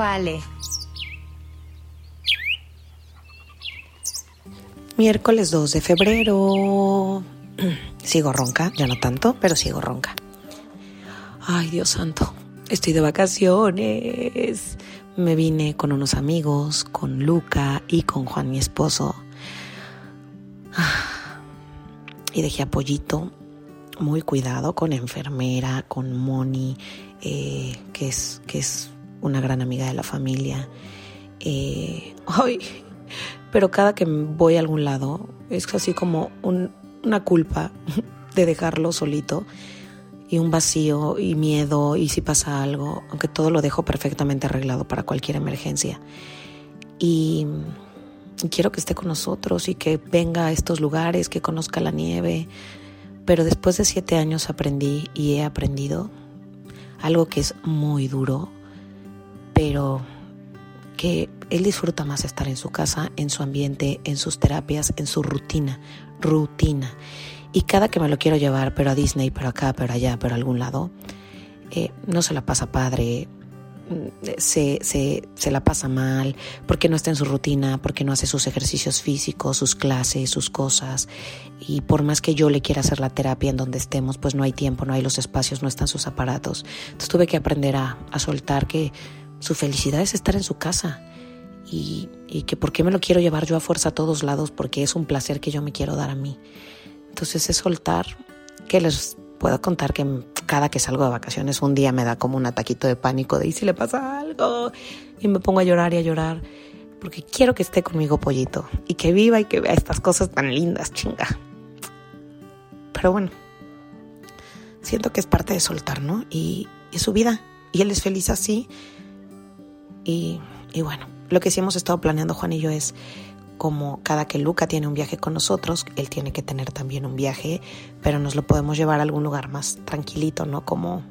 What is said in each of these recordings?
Vero Ale. Miércoles 2 de febrero. Sigo ronca, ya no tanto, pero sigo ronca. Ay, Dios santo, estoy de vacaciones. Me vine con unos amigos, con Luca y con Juan, mi esposo. Y dejé a muy cuidado con enfermera, con Moni, eh, que, es, que es una gran amiga de la familia. Eh, ay, pero cada que voy a algún lado es así como una culpa de dejarlo solito y un vacío y miedo y si pasa algo, aunque todo lo dejo perfectamente arreglado para cualquier emergencia. Y quiero que esté con nosotros y que venga a estos lugares, que conozca la nieve. Pero después de siete años aprendí y he aprendido algo que es muy duro, pero que él disfruta más estar en su casa, en su ambiente, en sus terapias, en su rutina, rutina. Y cada que me lo quiero llevar, pero a Disney, pero acá, pero allá, pero a algún lado, eh, no se la pasa padre, mm, se, se, se, la pasa mal, porque no está en su rutina, porque no hace sus ejercicios físicos, sus clases, sus cosas. Y por más que yo le quiera hacer la terapia en donde estemos, pues no hay tiempo, no hay los espacios, no están sus aparatos. Entonces tuve que aprender a, a soltar que su felicidad es estar en su casa. Y, y que por qué me lo quiero llevar yo a fuerza a todos lados, porque es un placer que yo me quiero dar a mí. Entonces es soltar, que les puedo contar que cada que salgo de vacaciones un día me da como un ataquito de pánico de ¿y si le pasa algo? Y me pongo a llorar y a llorar porque quiero que esté conmigo pollito y que viva y que vea estas cosas tan lindas, chinga. Pero bueno, siento que es parte de soltar, ¿no? Y es su vida y él es feliz así. Y, bueno, lo que sí hemos estado planeando Juan y yo es como cada que Luca tiene un viaje con nosotros, él tiene que tener también un viaje, pero nos lo podemos llevar a algún lugar más tranquilito, ¿no? Como,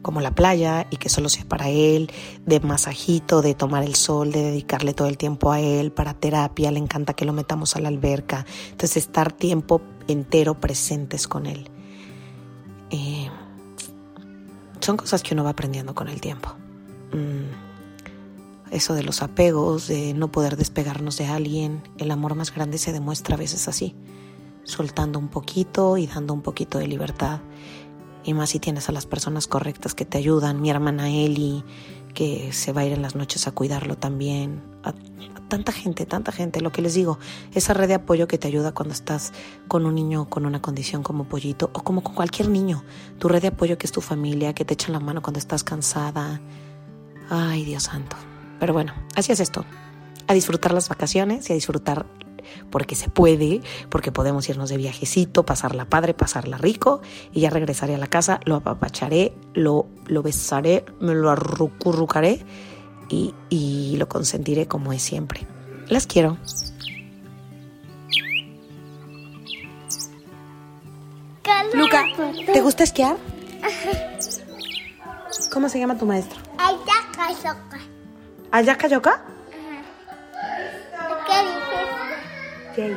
como la playa y que solo sea para él, de masajito, de tomar el sol, de dedicarle todo el tiempo a él, para terapia, le encanta que lo metamos a la alberca, entonces estar tiempo entero presentes con él. Eh, son cosas que uno va aprendiendo con el tiempo. Mm eso de los apegos, de no poder despegarnos de alguien. El amor más grande se demuestra a veces así, soltando un poquito y dando un poquito de libertad. Y más si tienes a las personas correctas que te ayudan, mi hermana Eli, que se va a ir en las noches a cuidarlo también, a, tanta gente, tanta gente, lo que les digo, esa red de apoyo que te ayuda cuando estás con un niño con una condición como pollito o como con cualquier niño, tu red de apoyo que es tu familia, que te echan la mano cuando estás cansada. Ay, Dios santo. Pero bueno, así es esto. A disfrutar las vacaciones y a disfrutar porque se puede, porque podemos irnos de viajecito, pasarla padre, pasarla rico y ya regresaré a la casa, lo apapacharé, lo, lo besaré, me lo arrucurrucaré y, y lo consentiré como es siempre. Las quiero. Luca, ¿te gusta esquiar? ¿Cómo se llama tu maestro? ¿Ayaka Yoka? ¿Qué dices? Jay.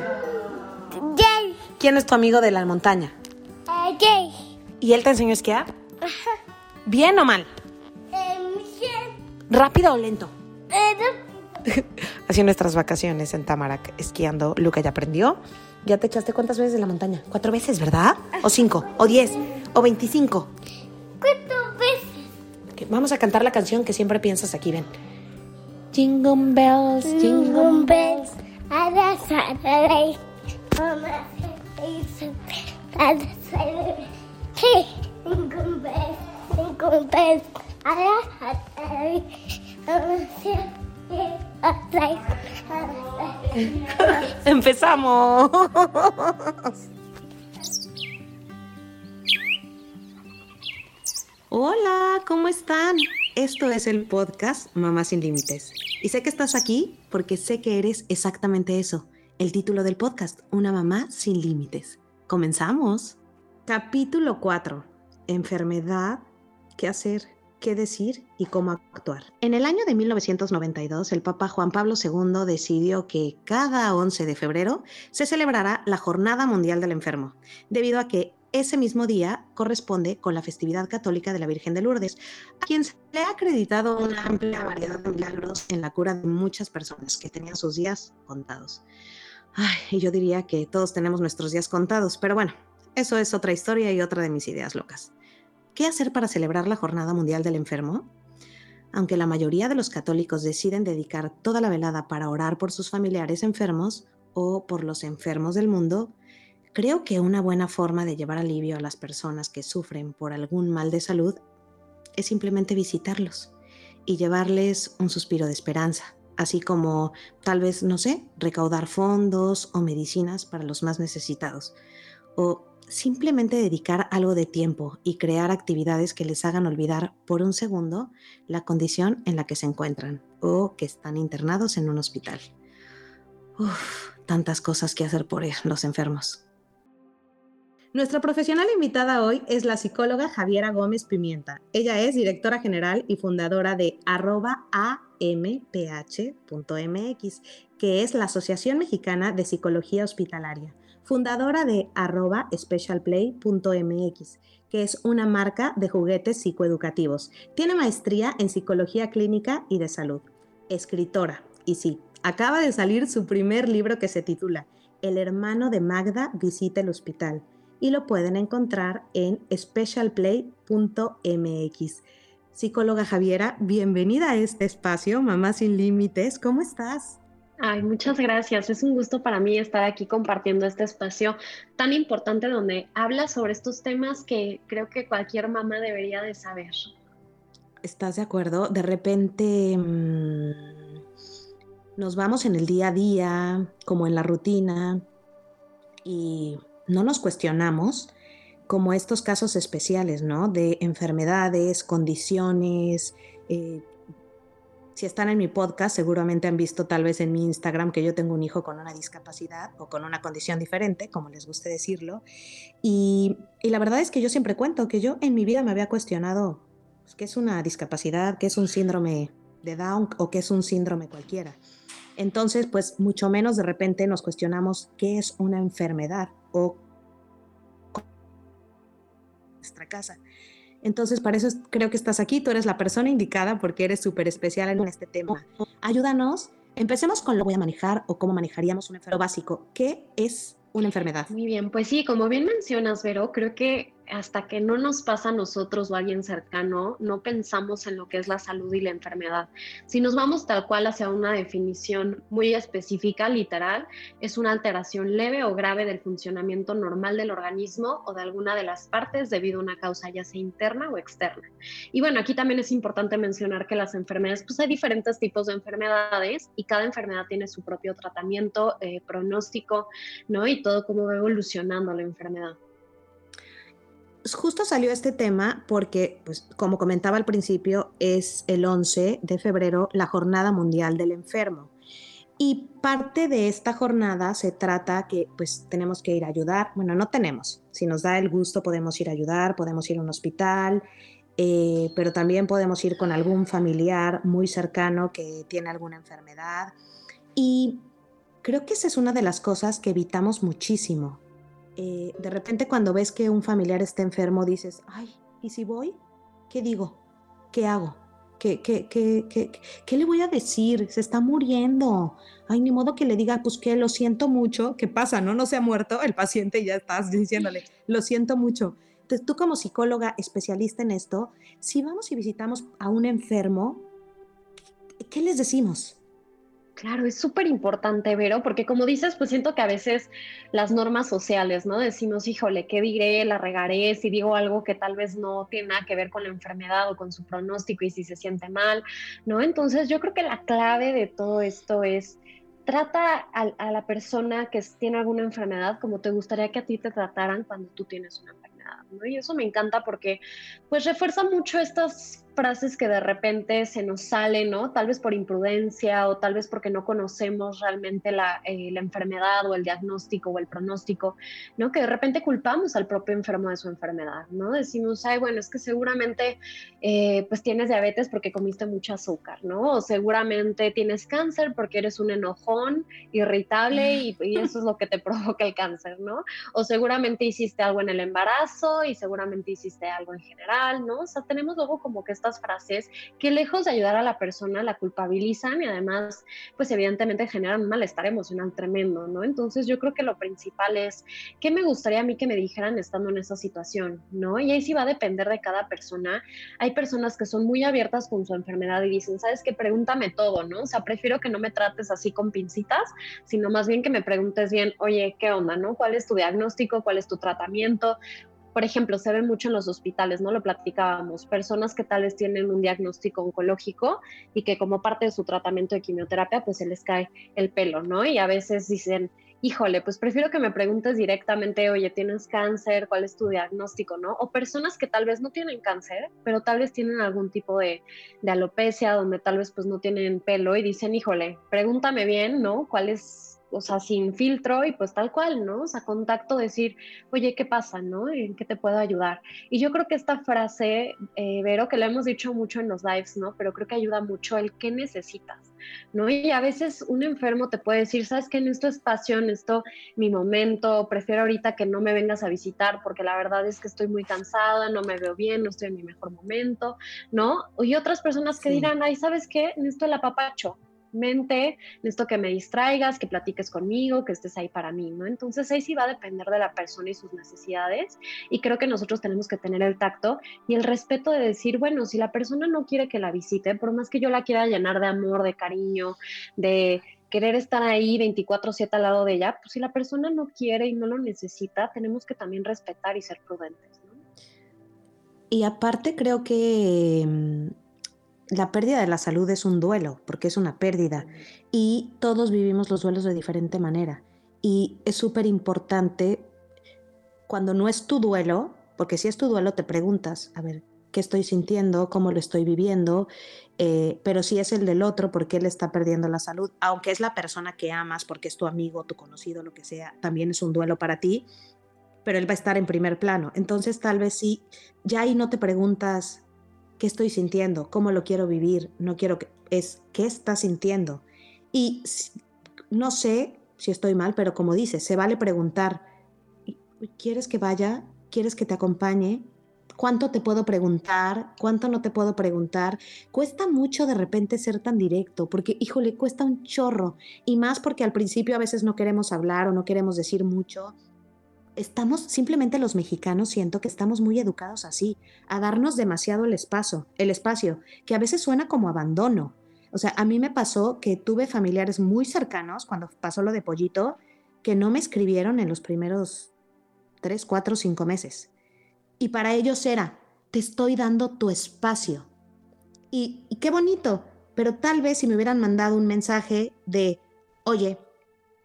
Jay. ¿Quién es tu amigo de la montaña? Eh, Jay. ¿Y él te enseñó a esquiar? ¿Bien o mal? Eh, Michelle. ¿Rápido o lento? Eh, Así nuestras vacaciones en Tamarack esquiando. Luca ya aprendió. ¿Ya te echaste cuántas veces de la montaña? Cuatro veces, ¿verdad? ¿O cinco? ¿O diez? ¿O veinticinco? ¿Cuántas veces? Vamos a cantar la canción que siempre piensas aquí, ven. Jingle bells, jingle bells. Jingle bells. Jingle bells. ¡Empezamos! Hola, ¿cómo están? Esto es el podcast Mamá sin Límites. Y sé que estás aquí porque sé que eres exactamente eso, el título del podcast, Una mamá sin límites. Comenzamos. Capítulo 4. Enfermedad, qué hacer, qué decir y cómo actuar. En el año de 1992, el Papa Juan Pablo II decidió que cada 11 de febrero se celebrará la Jornada Mundial del Enfermo, debido a que ese mismo día corresponde con la festividad católica de la Virgen de Lourdes, a quien se le ha acreditado una amplia variedad de milagros en la cura de muchas personas que tenían sus días contados. Ay, y yo diría que todos tenemos nuestros días contados, pero bueno, eso es otra historia y otra de mis ideas locas. ¿Qué hacer para celebrar la Jornada Mundial del Enfermo? Aunque la mayoría de los católicos deciden dedicar toda la velada para orar por sus familiares enfermos o por los enfermos del mundo, Creo que una buena forma de llevar alivio a las personas que sufren por algún mal de salud es simplemente visitarlos y llevarles un suspiro de esperanza, así como tal vez, no sé, recaudar fondos o medicinas para los más necesitados, o simplemente dedicar algo de tiempo y crear actividades que les hagan olvidar por un segundo la condición en la que se encuentran o que están internados en un hospital. Uf, tantas cosas que hacer por los enfermos. Nuestra profesional invitada hoy es la psicóloga Javiera Gómez Pimienta. Ella es directora general y fundadora de arroba amph.mx, que es la Asociación Mexicana de Psicología Hospitalaria, fundadora de arroba specialplay.mx, que es una marca de juguetes psicoeducativos. Tiene maestría en psicología clínica y de salud. Escritora, y sí, acaba de salir su primer libro que se titula El hermano de Magda visita el hospital y lo pueden encontrar en specialplay.mx. Psicóloga Javiera, bienvenida a este espacio, Mamá sin Límites. ¿Cómo estás? Ay, muchas gracias. Es un gusto para mí estar aquí compartiendo este espacio tan importante donde habla sobre estos temas que creo que cualquier mamá debería de saber. ¿Estás de acuerdo? De repente mmm, nos vamos en el día a día, como en la rutina, y no nos cuestionamos como estos casos especiales, ¿no? De enfermedades, condiciones. Eh, si están en mi podcast, seguramente han visto tal vez en mi Instagram que yo tengo un hijo con una discapacidad o con una condición diferente, como les guste decirlo. Y, la verdad es que yo siempre cuento que yo en mi vida me había cuestionado pues, qué es una discapacidad, qué es un síndrome de Down o qué es un síndrome cualquiera. Entonces, pues mucho menos de repente nos cuestionamos qué es una enfermedad o nuestra casa. Entonces, para eso creo que estás aquí, tú eres la persona indicada porque eres súper especial en este tema. Ayúdanos, empecemos con lo voy a manejar o cómo manejaríamos un enfermo básico. ¿Qué es una enfermedad? Muy bien, pues sí, como bien mencionas, Vero, creo que hasta que no nos pasa a nosotros o a alguien cercano, no pensamos en lo que es la salud y la enfermedad. Si nos vamos tal cual hacia una definición muy específica, literal, es una alteración leve o grave del funcionamiento normal del organismo o de alguna de las partes debido a una causa ya sea interna o externa. Y bueno, aquí también es importante mencionar que las enfermedades, pues hay diferentes tipos de enfermedades y cada enfermedad tiene su propio tratamiento, eh, pronóstico, ¿no? Y todo cómo va evolucionando la enfermedad justo salió este tema porque, pues, como comentaba al principio, es el 11 de febrero la Jornada Mundial del Enfermo. Y parte de esta jornada se trata que pues tenemos que ir a ayudar, bueno, no tenemos, si nos da el gusto podemos ir a ayudar, podemos ir a un hospital, eh, pero también podemos ir con algún familiar muy cercano que tiene alguna enfermedad. Y creo que esa es una de las cosas que evitamos muchísimo, eh, de repente cuando ves que un familiar está enfermo dices, ay, ¿y si voy? ¿Qué digo? ¿Qué hago? ¿Qué, qué, qué, qué, qué le voy a decir? Se está muriendo. Ay, ni modo que le diga, pues que lo siento mucho. ¿Qué pasa? ¿No? No se ha muerto el paciente y ya estás diciéndole, lo siento mucho. Entonces, tú como psicóloga especialista en esto, si vamos y visitamos a un enfermo, ¿qué les decimos? Claro, es súper importante, Vero, porque como dices, pues siento que a veces las normas sociales, ¿no? Decimos, híjole, ¿qué diré? La regaré si digo algo que tal vez no tiene nada que ver con la enfermedad o con su pronóstico y si se siente mal, ¿no? Entonces yo creo que la clave de todo esto es trata a, la persona que tiene alguna enfermedad como te gustaría que a ti te trataran cuando tú tienes una enfermedad, ¿no? Y eso me encanta porque pues refuerza mucho estas frases que de repente se nos salen, ¿no? Tal vez por imprudencia o tal vez porque no conocemos realmente la, eh, la, enfermedad o el diagnóstico o el pronóstico, ¿no? Que de repente culpamos al propio enfermo de su enfermedad, ¿no? Decimos, ay, bueno, es que seguramente eh, pues tienes diabetes porque comiste mucho azúcar, ¿no? O seguramente tienes cáncer porque eres un enojón, irritable y, y eso es lo que te provoca el cáncer, ¿no? O seguramente hiciste algo en el embarazo y seguramente hiciste algo en general, ¿no? O sea, tenemos luego como que estas frases que lejos de ayudar a la persona la culpabilizan y además, pues evidentemente generan un malestar emocional tremendo, ¿no? Entonces yo creo que lo principal es, ¿qué me gustaría a mí que me dijeran estando en esa situación, ¿no? Y ahí sí va a depender de cada persona. Hay personas que son muy abiertas con su enfermedad y dicen, ¿sabes qué? Pregúntame todo, ¿no? O sea, prefiero que no me trates así con pincitas, sino más bien que me preguntes bien, oye, ¿qué onda, no? ¿Cuál es tu diagnóstico? ¿Cuál es tu tratamiento? Por ejemplo, se ve mucho en los hospitales, ¿no? Lo platicábamos, personas que tal vez tienen un diagnóstico oncológico y que como parte de su tratamiento de quimioterapia, pues se les cae el pelo, ¿no? Y a veces dicen, híjole, pues prefiero que me preguntes directamente, oye, ¿tienes cáncer? ¿Cuál es tu diagnóstico? ¿No? O personas que tal vez no tienen cáncer, pero tal vez tienen algún tipo de, de alopecia, donde tal vez pues no tienen pelo y dicen, híjole, pregúntame bien, ¿no? ¿Cuál es o sea, sin filtro y pues tal cual, ¿no? O sea, contacto, decir, oye, ¿qué pasa, no? ¿En qué te puedo ayudar? Y yo creo que esta frase, eh, Vero, que la hemos dicho mucho en los lives, ¿no? Pero creo que ayuda mucho el qué necesitas, ¿no? Y a veces un enfermo te puede decir, ¿sabes qué? En esto espacio, en esto mi momento, prefiero ahorita que no me vengas a visitar porque la verdad es que estoy muy cansada, no me veo bien, no estoy en mi mejor momento, ¿no? Y otras personas que dirán, ay, ¿sabes qué? En esto el apapacho, mente, necesito que me distraigas, que platiques conmigo, que estés ahí para mí, ¿no? Entonces ahí sí va a depender de la persona y sus necesidades y creo que nosotros tenemos que tener el tacto y el respeto de decir, bueno, si la persona no quiere que la visite, por más que yo la quiera llenar de amor, de cariño, de querer estar ahí 24/7 al lado de ella, pues si la persona no quiere y no lo necesita, tenemos que también respetar y ser prudentes. ¿no? Y aparte creo que mm, la pérdida de la salud es un duelo, porque es una pérdida, y todos vivimos los duelos de diferente manera. Y es súper importante cuando no es tu duelo, porque si es tu duelo te preguntas, a ver, ¿qué estoy sintiendo? ¿Cómo lo estoy viviendo? Eh, pero si es el del otro, ¿por qué él está perdiendo la salud? Aunque es la persona que amas, porque es tu amigo, tu conocido, lo que sea, también es un duelo para ti, pero él va a estar en primer plano. Entonces tal vez sí, ya ahí no te preguntas, qué estoy sintiendo, cómo lo quiero vivir, no quiero que es qué estás sintiendo. Y no sé si estoy mal, pero como dices, se vale preguntar, ¿quieres que vaya? ¿Quieres que te acompañe? ¿Cuánto te puedo preguntar? ¿Cuánto no te puedo preguntar? Cuesta mucho de repente ser tan directo, porque, híjole, cuesta un chorro. Y más porque al principio a veces no queremos hablar o no queremos decir mucho estamos, simplemente los mexicanos siento que estamos muy educados así, a darnos demasiado el espacio, el espacio, que a veces suena como abandono. O sea, a mí me pasó que tuve familiares muy cercanos cuando pasó lo de Pollito, que no me escribieron en los primeros tres, cuatro, cinco meses. Y para ellos era, te estoy dando tu espacio. Y, y qué bonito, pero tal vez si me hubieran mandado un mensaje de, oye,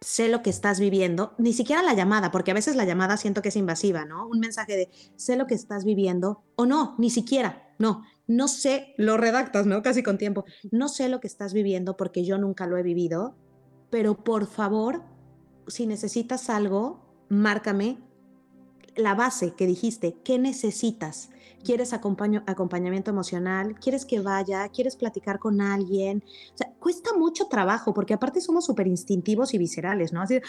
sé lo que estás viviendo, ni siquiera la llamada, porque a veces la llamada siento que es invasiva, ¿no? Un mensaje de sé lo que estás viviendo o no, ni siquiera, no, no sé, lo redactas, ¿no? Casi con tiempo, no sé lo que estás viviendo porque yo nunca lo he vivido, pero por favor, si necesitas algo, márcame la base que dijiste, ¿qué necesitas? ¿Quieres acompañamiento emocional? ¿Quieres que vaya? ¿Quieres platicar con alguien? O sea, cuesta mucho trabajo porque aparte somos súper instintivos y viscerales, ¿no? Así,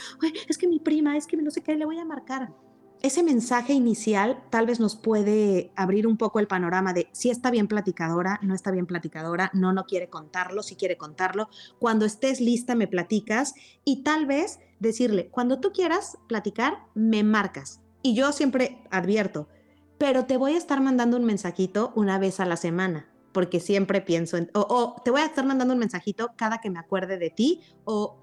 es que mi prima, es que no sé qué, le voy a marcar. Ese mensaje inicial tal vez nos puede abrir un poco el panorama de si está bien platicadora, no está bien platicadora, no, no quiere contarlo, si quiere contarlo. Cuando estés lista me platicas y tal vez decirle, cuando tú quieras platicar, me marcas. Y yo siempre advierto, pero te voy a estar mandando un mensajito una vez a la semana, porque siempre pienso en, o, te voy a estar mandando un mensajito cada que me acuerde de ti, o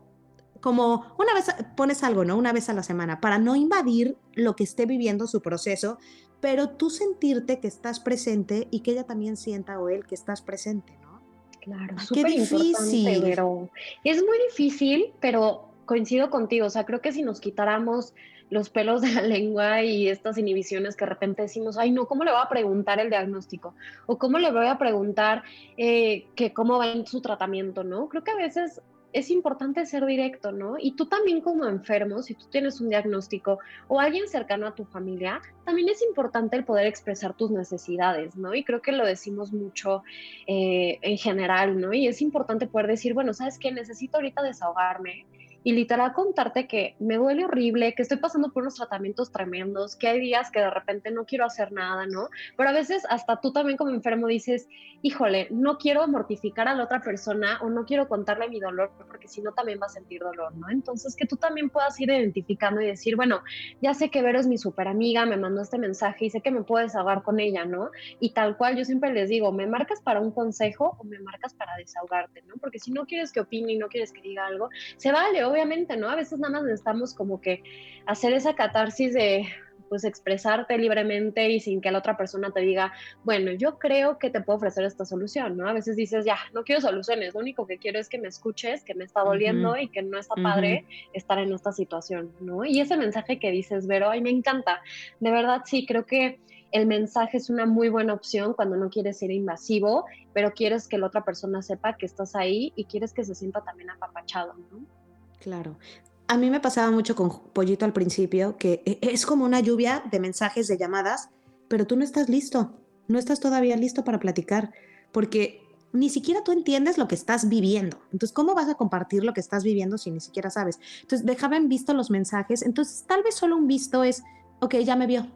como una vez pones algo, ¿no? Una vez a la semana, para no invadir lo que esté viviendo su proceso, pero tú sentirte que estás presente y que ella también sienta o él que estás presente, ¿no? Claro, qué difícil. Pero es muy difícil, pero coincido contigo, o sea, creo que si nos quitáramos los pelos de la lengua y estas inhibiciones que de repente decimos, ay, no, ¿cómo le voy a preguntar el diagnóstico? O ¿cómo le voy a preguntar eh, que cómo va en su tratamiento, ¿no? Creo que a veces es importante ser directo, ¿no? Y tú también como enfermo, si tú tienes un diagnóstico o alguien cercano a tu familia, también es importante el poder expresar tus necesidades, ¿no? Y creo que lo decimos mucho eh, en general, ¿no? Y es importante poder decir, bueno, ¿sabes qué? Necesito ahorita desahogarme y literal contarte que me duele horrible, que estoy pasando por unos tratamientos tremendos, que hay días que de repente no quiero hacer nada, ¿no? Pero a veces hasta tú también como enfermo dices, híjole, no quiero mortificar a la otra persona o no quiero contarle mi dolor porque si no también va a sentir dolor, ¿no? Entonces que tú también puedas ir identificando y decir, bueno, ya sé que Vero es mi super amiga, me mandó este mensaje y sé que me puedes desahogar con ella, ¿no? Y tal cual yo siempre les digo, ¿me marcas para un consejo o me marcas para desahogarte, ¿no? Porque si no quieres que opine y no quieres que diga algo, se vale, obviamente, ¿no? A veces nada más necesitamos como que hacer esa catarsis de pues expresarte libremente y sin que la otra persona te diga, bueno, yo creo que te puedo ofrecer esta solución, ¿no? A veces dices, ya, no quiero soluciones, lo único que quiero es que me escuches, que me está doliendo y que no está padre estar en esta situación, ¿no? Y ese mensaje que dices, Vero, ay, me encanta. De verdad, sí, creo que el mensaje es una muy buena opción cuando no quieres ser invasivo, pero quieres que la otra persona sepa que estás ahí y quieres que se sienta también apapachado, ¿no? Claro. A mí me pasaba mucho con Pollito al principio, que e, es como una lluvia de mensajes, de llamadas, pero tú no estás listo, no estás todavía listo para platicar, porque ni siquiera tú entiendes lo que estás viviendo. Entonces, ¿cómo vas a compartir lo que estás viviendo si ni siquiera sabes? Entonces, dejaban visto los mensajes, entonces tal vez solo un visto es, ok, ya me vio,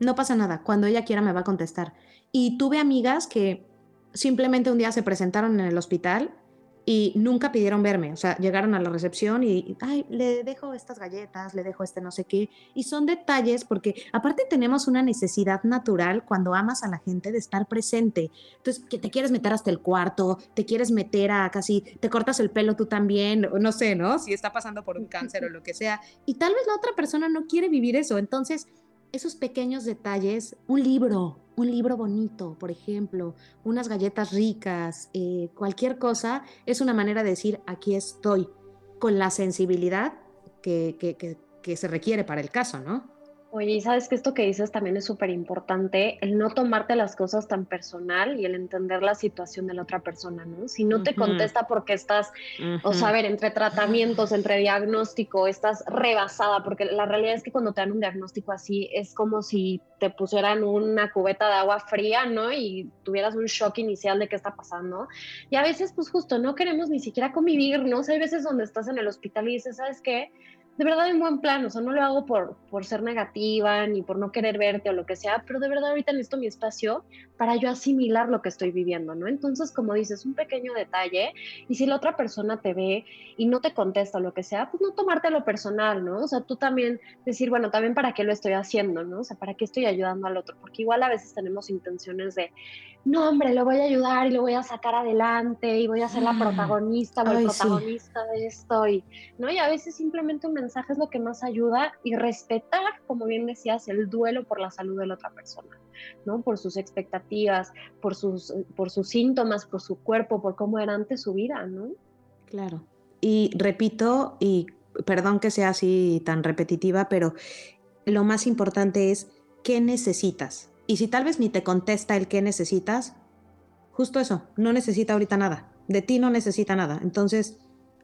no pasa nada, cuando ella quiera me va a contestar. Y tuve amigas que simplemente un día se presentaron en el hospital y nunca pidieron verme, o sea, llegaron a la recepción y, ay, le dejo estas galletas, le dejo este no sé qué, y son detalles porque aparte tenemos una necesidad natural cuando amas a la gente de estar presente, entonces que te quieres meter hasta el cuarto, te quieres meter a casi, te cortas el pelo tú también, no sé, ¿no? Si está pasando por un cáncer o lo que sea, y tal vez la otra persona no quiere vivir eso, entonces esos pequeños detalles, un libro, un libro bonito, por ejemplo, unas galletas ricas, eh, cualquier cosa, es una manera de decir, aquí estoy, con la sensibilidad que, que se requiere para el caso, ¿no? Oye, y sabes que esto que dices también es súper importante, el no tomarte las cosas tan personal y el entender la situación de la otra persona, ¿no? Si no te contesta porque estás, o sea, entre tratamientos, entre diagnóstico, estás rebasada, porque la realidad es que cuando te dan un diagnóstico así es como si te pusieran una cubeta de agua fría, ¿no? Y tuvieras un shock inicial de qué está pasando. Y a veces, pues justo, no queremos ni siquiera convivir, ¿no? O sea, hay veces donde estás en el hospital y dices, ¿sabes qué? De verdad en buen plan, o sea, no lo hago por, por ser negativa ni por no querer verte o lo que sea, pero de verdad ahorita necesito mi espacio para yo asimilar lo que estoy viviendo, ¿no? Entonces, como dices, un pequeño detalle, y si la otra persona te ve y no te contesta o lo que sea, pues no tomártelo personal, ¿no? O sea, tú también decir, bueno, también para qué lo estoy haciendo, ¿no? O sea, para qué estoy ayudando al otro, porque igual a veces tenemos intenciones de, no, hombre, lo voy a ayudar y lo voy a sacar adelante y voy a ser la mm. protagonista o el protagonista de esto. Y, ¿no? y a veces simplemente un mensaje es lo que más ayuda y respetar, como bien decías, el duelo por la salud de la otra persona, ¿no? Por sus expectativas, por sus, por sus síntomas, por su cuerpo, por cómo era antes su vida, ¿no? Claro. Y repito, y perdón que sea así tan repetitiva, pero lo más importante es qué necesitas y si tal vez ni te contesta el que necesitas, justo eso, no necesita ahorita nada. De ti no necesita nada. Entonces,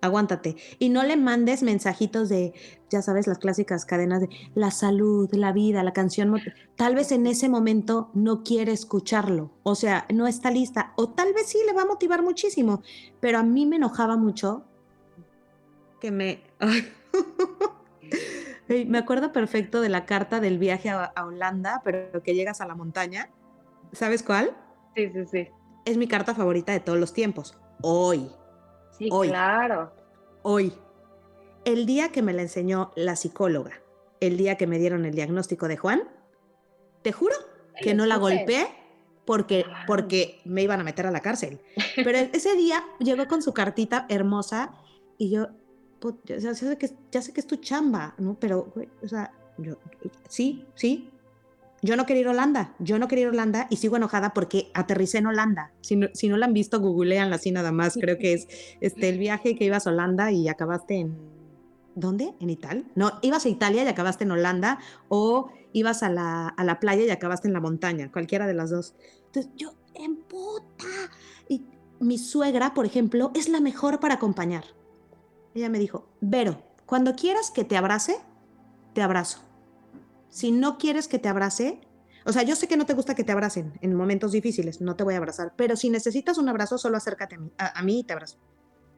aguántate. Y no le mandes mensajitos de, ya sabes, las clásicas cadenas de la salud, la vida, la canción. Tal vez en ese momento no quiere escucharlo. O sea, no está lista. O tal vez sí le va a motivar muchísimo. Pero a mí me enojaba mucho que me... me acuerdo perfecto de la carta del viaje a, Holanda, pero que llegas a la montaña. ¿Sabes cuál? Sí, sí, sí. Es mi carta favorita de todos los tiempos. Hoy. Sí, claro. Hoy. El día que me la enseñó la psicóloga, el día que me dieron el diagnóstico de Juan, te juro que no la golpeé porque, porque me iban a meter a la cárcel. Pero ese día llegó con su cartita hermosa y yo, ya, sé que, ya sé que es tu chamba, ¿no? Pero, o sea, yo, sí, sí. Yo no quería ir a Holanda, yo no quería ir a Holanda y sigo enojada porque aterricé en Holanda. Si no, si no la han visto, googleanla así nada más. Creo que es este, el viaje que ibas a Holanda y acabaste en ¿dónde? ¿En Italia? No, ibas a Italia y acabaste en Holanda o ibas a la, a la playa y acabaste en la montaña, cualquiera de las dos. Entonces yo, en puta. Y mi suegra, por ejemplo, es la mejor para acompañar. Ella me dijo, Vero, cuando quieras que te abrace, te abrazo. Si no quieres que te abrace, o sea, yo sé que no te gusta que te abracen en momentos difíciles, no te voy a abrazar, pero si necesitas un abrazo, solo acércate a mí, a, mí y te abrazo.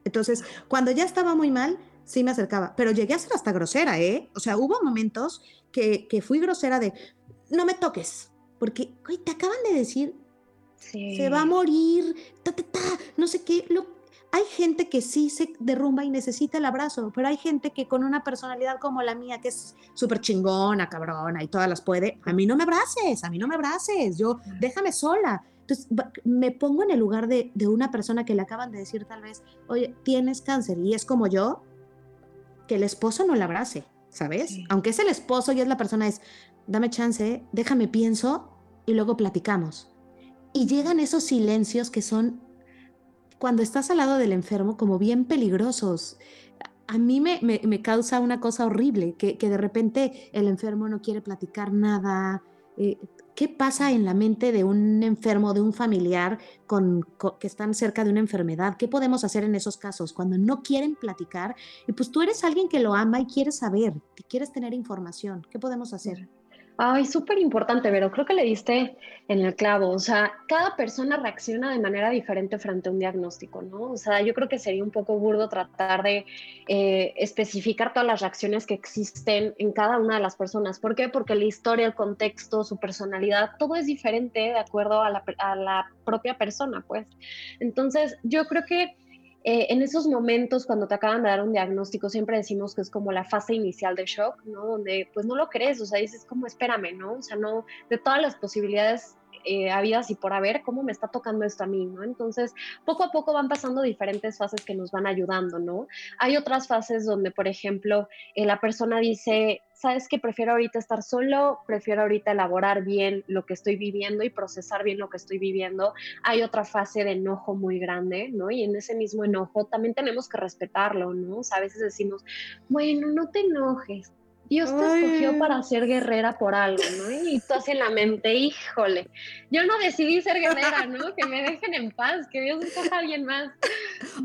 Entonces, cuando ya estaba muy mal, sí me acercaba, pero llegué a ser hasta grosera, ¿eh? O sea, hubo momentos que, que fui grosera de, no me toques, porque, güey, te acaban de decir, se va a morir, ta, ta, ta, no sé qué, lo, hay gente que sí se derrumba y necesita el abrazo, pero hay gente que con una personalidad como la mía, que es súper chingona, cabrona y todas las puede, a mí no me abraces, a mí no me abraces, yo déjame sola. Entonces me pongo en el lugar de, una persona que le acaban de decir tal vez, oye, tienes cáncer y es como yo, que el esposo no la abrace, ¿sabes? Aunque es el esposo y es la persona, es, dame chance, déjame pienso y luego platicamos. Y llegan esos silencios que son cuando estás al lado del enfermo como bien peligrosos. A mí me, me, causa una cosa horrible, que, que, de repente el enfermo no quiere platicar nada. Eh, ¿Qué pasa en la mente de un enfermo, de un familiar con, que están cerca de una enfermedad? ¿Qué podemos hacer en esos casos cuando no quieren platicar? Y pues tú eres alguien que lo ama y quieres saber, quieres tener información. ¿Qué podemos hacer? Ay, súper importante, pero creo que le diste en el clavo. O sea, cada persona reacciona de manera diferente frente a un diagnóstico, ¿no? O sea, yo creo que sería un poco burdo tratar de eh, especificar todas las reacciones que existen en cada una de las personas. ¿Por qué? Porque la historia, el contexto, su personalidad, todo es diferente de acuerdo a la propia persona, pues. Entonces, yo creo que eh, en esos momentos cuando te acaban de dar un diagnóstico, siempre decimos que es como la fase inicial de shock, ¿no? Donde pues no lo crees, o sea, dices como espérame, ¿no? O sea, no, de todas las posibilidades eh, habidas y por haber, cómo me está tocando esto a mí, ¿no? Entonces, poco a poco van pasando diferentes fases que nos van ayudando, ¿no? Hay otras fases donde, por ejemplo, eh, la persona dice, sabes que prefiero ahorita estar solo, prefiero ahorita elaborar bien lo que estoy viviendo y procesar bien lo que estoy viviendo. Hay otra fase de enojo muy grande, ¿no? Y en ese mismo enojo también tenemos que respetarlo, ¿no? O sea, a veces decimos, bueno, no te enojes, Dios te escogió para ser guerrera por algo, ¿no? Y tú así en la mente, híjole, yo no decidí ser guerrera, ¿no? Que me dejen en paz, que Dios escoja a alguien más.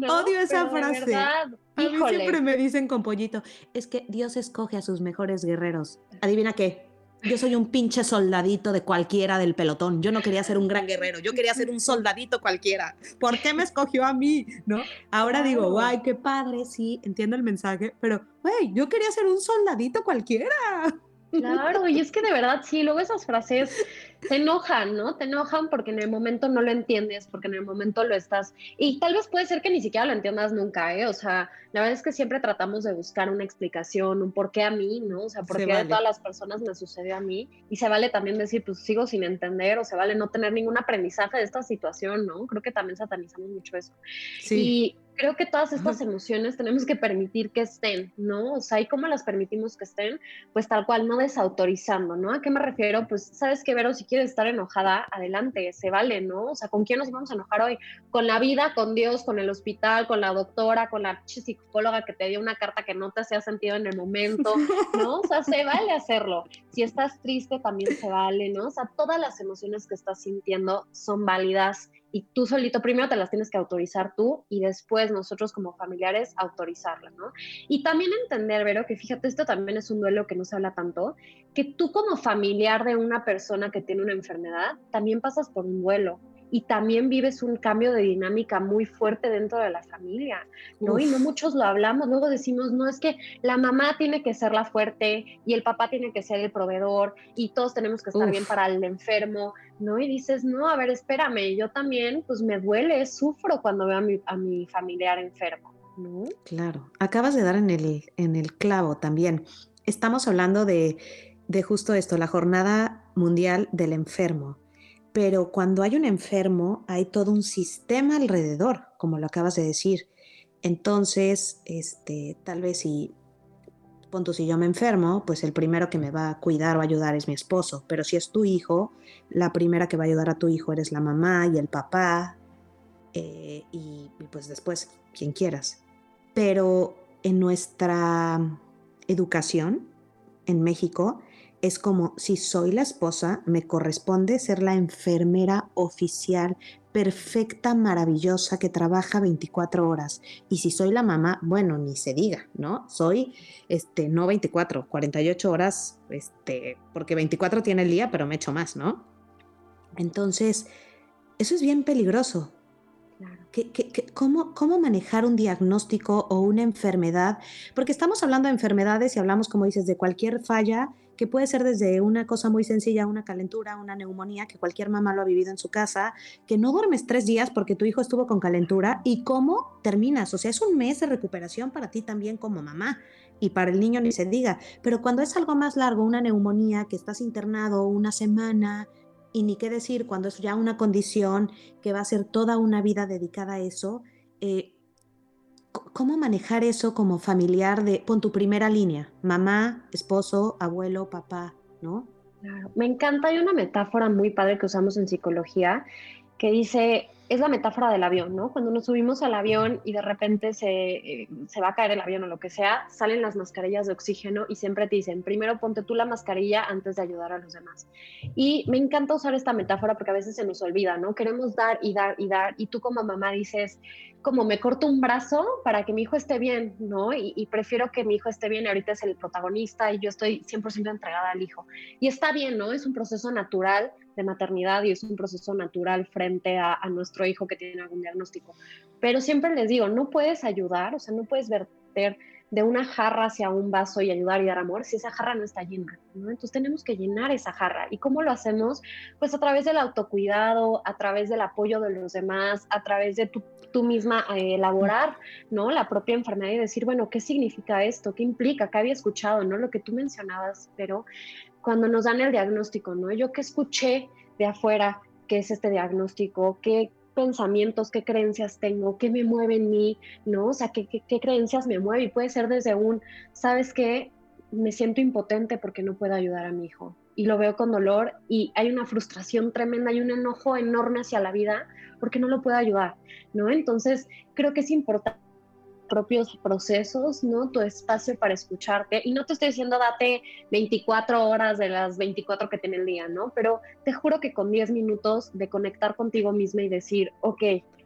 Odio esa frase. a mí siempre me dicen con pollito, es que Dios escoge a sus mejores guerreros. ¿Adivina qué? Yo soy un pinche soldadito de cualquiera del pelotón. Yo no quería ser un gran guerrero, yo quería ser un soldadito cualquiera. ¿Por qué me escogió a mí? ¿No? Ahora digo, guay, qué padre, sí, entiendo el mensaje, pero, güey, yo quería ser un soldadito cualquiera. Claro, y es que de verdad, sí, luego esas frases te enojan, ¿no? Te enojan porque en el momento no lo entiendes, porque en el momento lo estás. Y tal vez puede ser que ni siquiera lo entiendas nunca, ¿eh? O sea, la verdad es que siempre tratamos de buscar una explicación, un por qué a mí, ¿no? O sea, por qué a todas las personas me sucedió a mí. Y se vale también decir, pues sigo sin entender, o se vale no tener ningún aprendizaje de esta situación, ¿no? Creo que también satanizamos mucho eso. Sí creo que todas estas emociones tenemos que permitir que estén, ¿no? O sea, ¿y cómo las permitimos que estén? Pues tal cual, no desautorizando, ¿no? ¿A qué me refiero? Pues, ¿sabes qué, Vero? Si quieres estar enojada, adelante, se vale, ¿no? O sea, ¿con quién nos vamos a enojar hoy? Con la vida, con Dios, con el hospital, con la doctora, con la psicóloga que te dio una carta que no te hacía sentido en el momento, ¿no? O sea, se vale hacerlo. Si estás triste, también se vale, ¿no? O sea, todas las emociones que estás sintiendo son válidas y tú solito primero te las tienes que autorizar tú y después nosotros como familiares autorizarlas, ¿no? Y también entender, Vero, que fíjate, esto también es un duelo que no se habla tanto, que tú como familiar de una persona que tiene una enfermedad, también pasas por un duelo y también vives un cambio de dinámica muy fuerte dentro de la familia, ¿no? Y no muchos lo hablamos, luego decimos, no, es que la mamá tiene que ser la fuerte y el papá tiene que ser el proveedor y todos tenemos que estar bien para el enfermo, ¿no? Y dices, no, a ver, espérame, yo también, pues me duele, sufro cuando veo a mi, a mi familiar enfermo, ¿no? Claro, acabas de dar en el, en el clavo también. Estamos hablando de, de justo esto, la Jornada Mundial del Enfermo pero cuando hay un enfermo hay todo un sistema alrededor, como lo acabas de decir. Entonces, este, tal vez si, punto, si yo me enfermo, pues el primero que me va a cuidar o ayudar es mi esposo, pero si es tu hijo, la primera que va a ayudar a tu hijo eres la mamá y el papá, eh, y, y pues después quien quieras. Pero en nuestra educación en México es como si soy la esposa, me corresponde ser la enfermera oficial, perfecta, maravillosa, que trabaja 24 horas. Y si soy la mamá, bueno, ni se diga, ¿no? Soy, este, no 24, 48 horas, este, porque 24 tiene el día, pero me echo más, ¿no? Entonces, eso es bien peligroso. cómo, ¿Cómo manejar un diagnóstico o una enfermedad? Porque estamos hablando de enfermedades y hablamos, como dices, de cualquier falla que puede ser desde una cosa muy sencilla, una calentura, una neumonía, que cualquier mamá lo ha vivido en su casa, que no duermes tres días porque tu hijo estuvo con calentura y cómo terminas. O sea, es un mes de recuperación para ti también como mamá y para el niño ni se diga. Pero cuando es algo más largo, una neumonía, que estás internado una semana, y ni qué decir cuando es ya una condición que va a ser toda una vida dedicada a eso, eh, ¿Cómo manejar eso como familiar de, pon tu primera línea, mamá, esposo, abuelo, papá, ¿no? Claro. Me encanta, hay una metáfora muy padre que usamos en psicología que dice, es la metáfora del avión, ¿no? Cuando nos subimos al avión y de repente se, eh, se, va a caer el avión o lo que sea, salen las mascarillas de oxígeno y siempre te dicen, primero ponte tú la mascarilla antes de ayudar a los demás. Y me encanta usar esta metáfora porque a veces se nos olvida, ¿no? Queremos dar y dar y dar y tú como mamá dices, como me corto un brazo para que mi hijo esté bien, ¿no? Y, prefiero que mi hijo esté bien, ahorita es el protagonista y yo estoy 100% entregada al hijo. Y está bien, ¿no? Es un proceso natural de maternidad y es un proceso natural frente a, a nuestro hijo que tiene algún diagnóstico. Pero siempre les digo, no puedes ayudar, o sea, no puedes verter de una jarra hacia un vaso y ayudar y dar amor si esa jarra no está llena, ¿no? Entonces tenemos que llenar esa jarra. ¿Y cómo lo hacemos? Pues a través del autocuidado, a través del apoyo de los demás, a través de tu, tú misma eh, elaborar, ¿no? La propia enfermedad y decir, bueno, ¿qué significa esto? ¿Qué implica? ¿Qué había escuchado? ¿No? Lo que tú mencionabas, pero cuando nos dan el diagnóstico, ¿no? Yo que escuché de afuera, ¿qué es este diagnóstico? ¿Qué, pensamientos, qué creencias tengo, qué me mueve en mí, ¿no? O sea, qué, qué, creencias me mueve. Y puede ser desde un, ¿sabes qué? Me siento impotente porque no puedo ayudar a mi hijo. Y lo veo con dolor y hay una frustración tremenda, hay un enojo enorme hacia la vida porque no lo puedo ayudar, ¿no? Entonces, creo que es importante propios procesos, ¿no? Tu espacio para escucharte. Y no te estoy diciendo date 24 horas de las 24 que tiene el día, ¿no? Pero te juro que con 10 minutos de conectar contigo misma y decir, ok,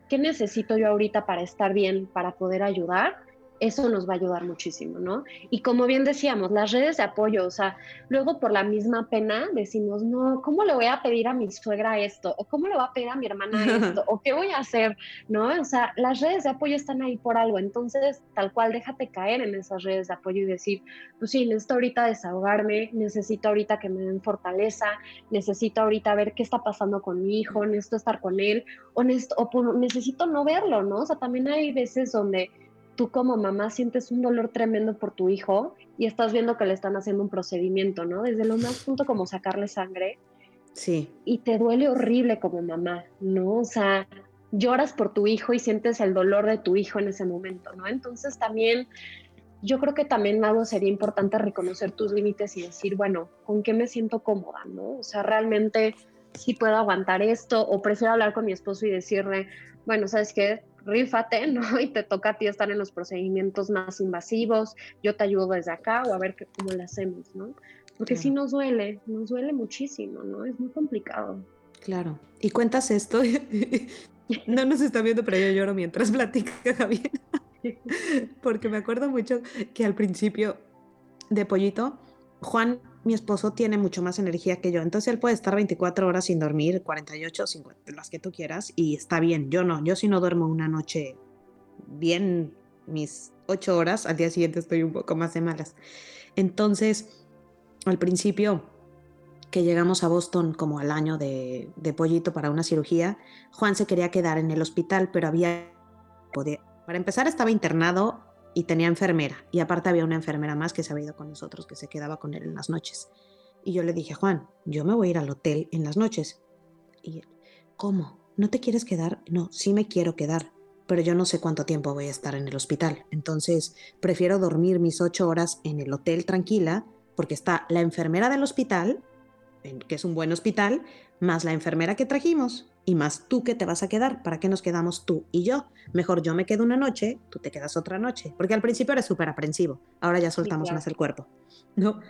¿qué necesito yo ahorita para estar bien, para poder ayudar? Eso nos va a ayudar muchísimo, ¿no? Y como bien decíamos, las redes de apoyo, o sea, luego por la misma pena decimos, no, ¿cómo le voy a pedir a mi suegra esto? ¿O cómo le voy a pedir a mi hermana esto? ¿O qué voy a hacer? ¿No? O sea, las redes de apoyo están ahí por algo, entonces tal cual déjate caer en esas redes de apoyo y decir, pues sí, necesito ahorita desahogarme, necesito ahorita que me den fortaleza, necesito ahorita ver qué está pasando con mi hijo, necesito estar con él, o necesito, o necesito no verlo, ¿no? O sea, también hay veces donde tú como mamá sientes un dolor tremendo por tu hijo y estás viendo que le están haciendo un procedimiento, ¿no? Desde lo más punto como sacarle sangre. Sí. Y te duele horrible como mamá, ¿no? O sea, lloras por tu hijo y sientes el dolor de tu hijo en ese momento, ¿no? Entonces también, yo creo que también algo sería importante reconocer tus límites y decir, bueno, ¿con qué me siento cómoda, ¿no? O sea, realmente sí puedo aguantar esto o prefiero hablar con mi esposo y decirle, bueno, ¿sabes qué? Rífate, ¿no? Y te toca a ti estar en los procedimientos más invasivos, yo te ayudo desde acá o a ver cómo lo hacemos, ¿no? Porque sí nos duele, nos duele muchísimo, ¿no? Es muy complicado. Claro. Y cuentas esto, no nos está viendo, pero yo lloro mientras platica Javier, porque me acuerdo mucho que al principio de Pollito, Juan mi esposo tiene mucho más energía que yo, entonces él puede estar 24 horas sin dormir, 48, 50, las que tú quieras, y está bien. Yo no, yo si no duermo una noche bien, mis 8 horas, al día siguiente estoy un poco más de malas. Entonces, al principio que llegamos a Boston como al año de, de pollito para una cirugía, Juan se quería quedar en el hospital, pero había... para empezar, estaba internado y tenía enfermera. Y aparte había una enfermera más que se había ido con nosotros, que se quedaba con él en las noches. Y yo le dije, Juan, yo me voy a ir al hotel en las noches. Y él, ¿cómo? ¿No te quieres quedar? No, sí me quiero quedar, pero yo no sé cuánto tiempo voy a estar en el hospital. Entonces, prefiero dormir mis ocho horas en el hotel tranquila, porque está la enfermera del hospital, que es un buen hospital, más la enfermera que trajimos. Y más tú que te vas a quedar. ¿Para qué nos quedamos tú y yo? Mejor yo me quedo una noche, tú te quedas otra noche. Porque al principio eres súper aprensivo, ahora ya soltamos más el cuerpo, ¿no?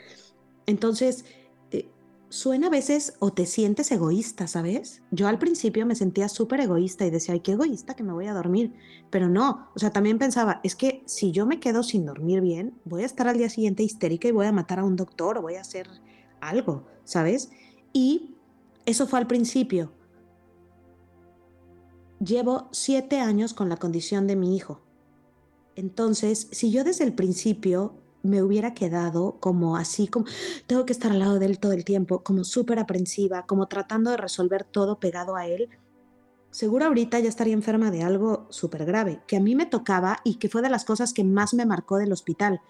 Entonces, eh, suena a veces o te sientes egoísta, ¿sabes? Yo al principio me sentía súper egoísta y decía, ay, qué egoísta que me voy a dormir. Pero no, o sea, también pensaba, es que si yo me quedo sin dormir bien, voy a estar al día siguiente histérica y voy a matar a un doctor o voy a hacer algo, ¿sabes? Y eso fue al principio. Llevo siete años con la condición de mi hijo. Entonces, si yo desde el principio me hubiera quedado como así, como tengo que estar al lado de él todo el tiempo, como súper aprensiva, como tratando de resolver todo pegado a él, seguro ahorita ya estaría enferma de algo súper grave, que a mí me tocaba y que fue de las cosas que más me marcó del hospital.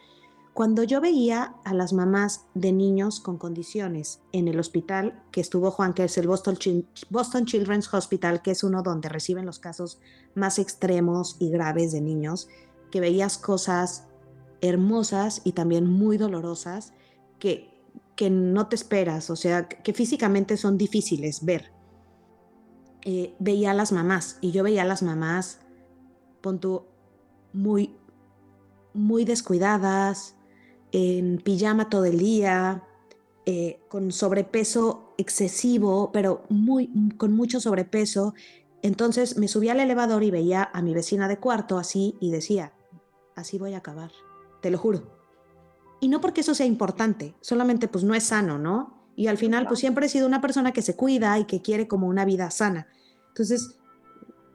Cuando yo veía a las mamás de niños con condiciones en el hospital que estuvo Juan, que es el Boston, Children's Hospital, que es uno donde reciben los casos más extremos y graves de niños, que veías cosas hermosas y también muy dolorosas que, que no te esperas, o sea, que físicamente son difíciles ver. Eh, veía a las mamás y yo veía a las mamás, pon muy, muy descuidadas, en pijama todo el día, eh, con sobrepeso excesivo, pero muy, con mucho sobrepeso. Entonces me subí al elevador y veía a mi vecina de cuarto así y decía, así voy a acabar, te lo juro. Y no porque eso sea importante, solamente pues no es sano, ¿no? Y al final pues siempre he sido una persona que se cuida y que quiere como una vida sana. Entonces,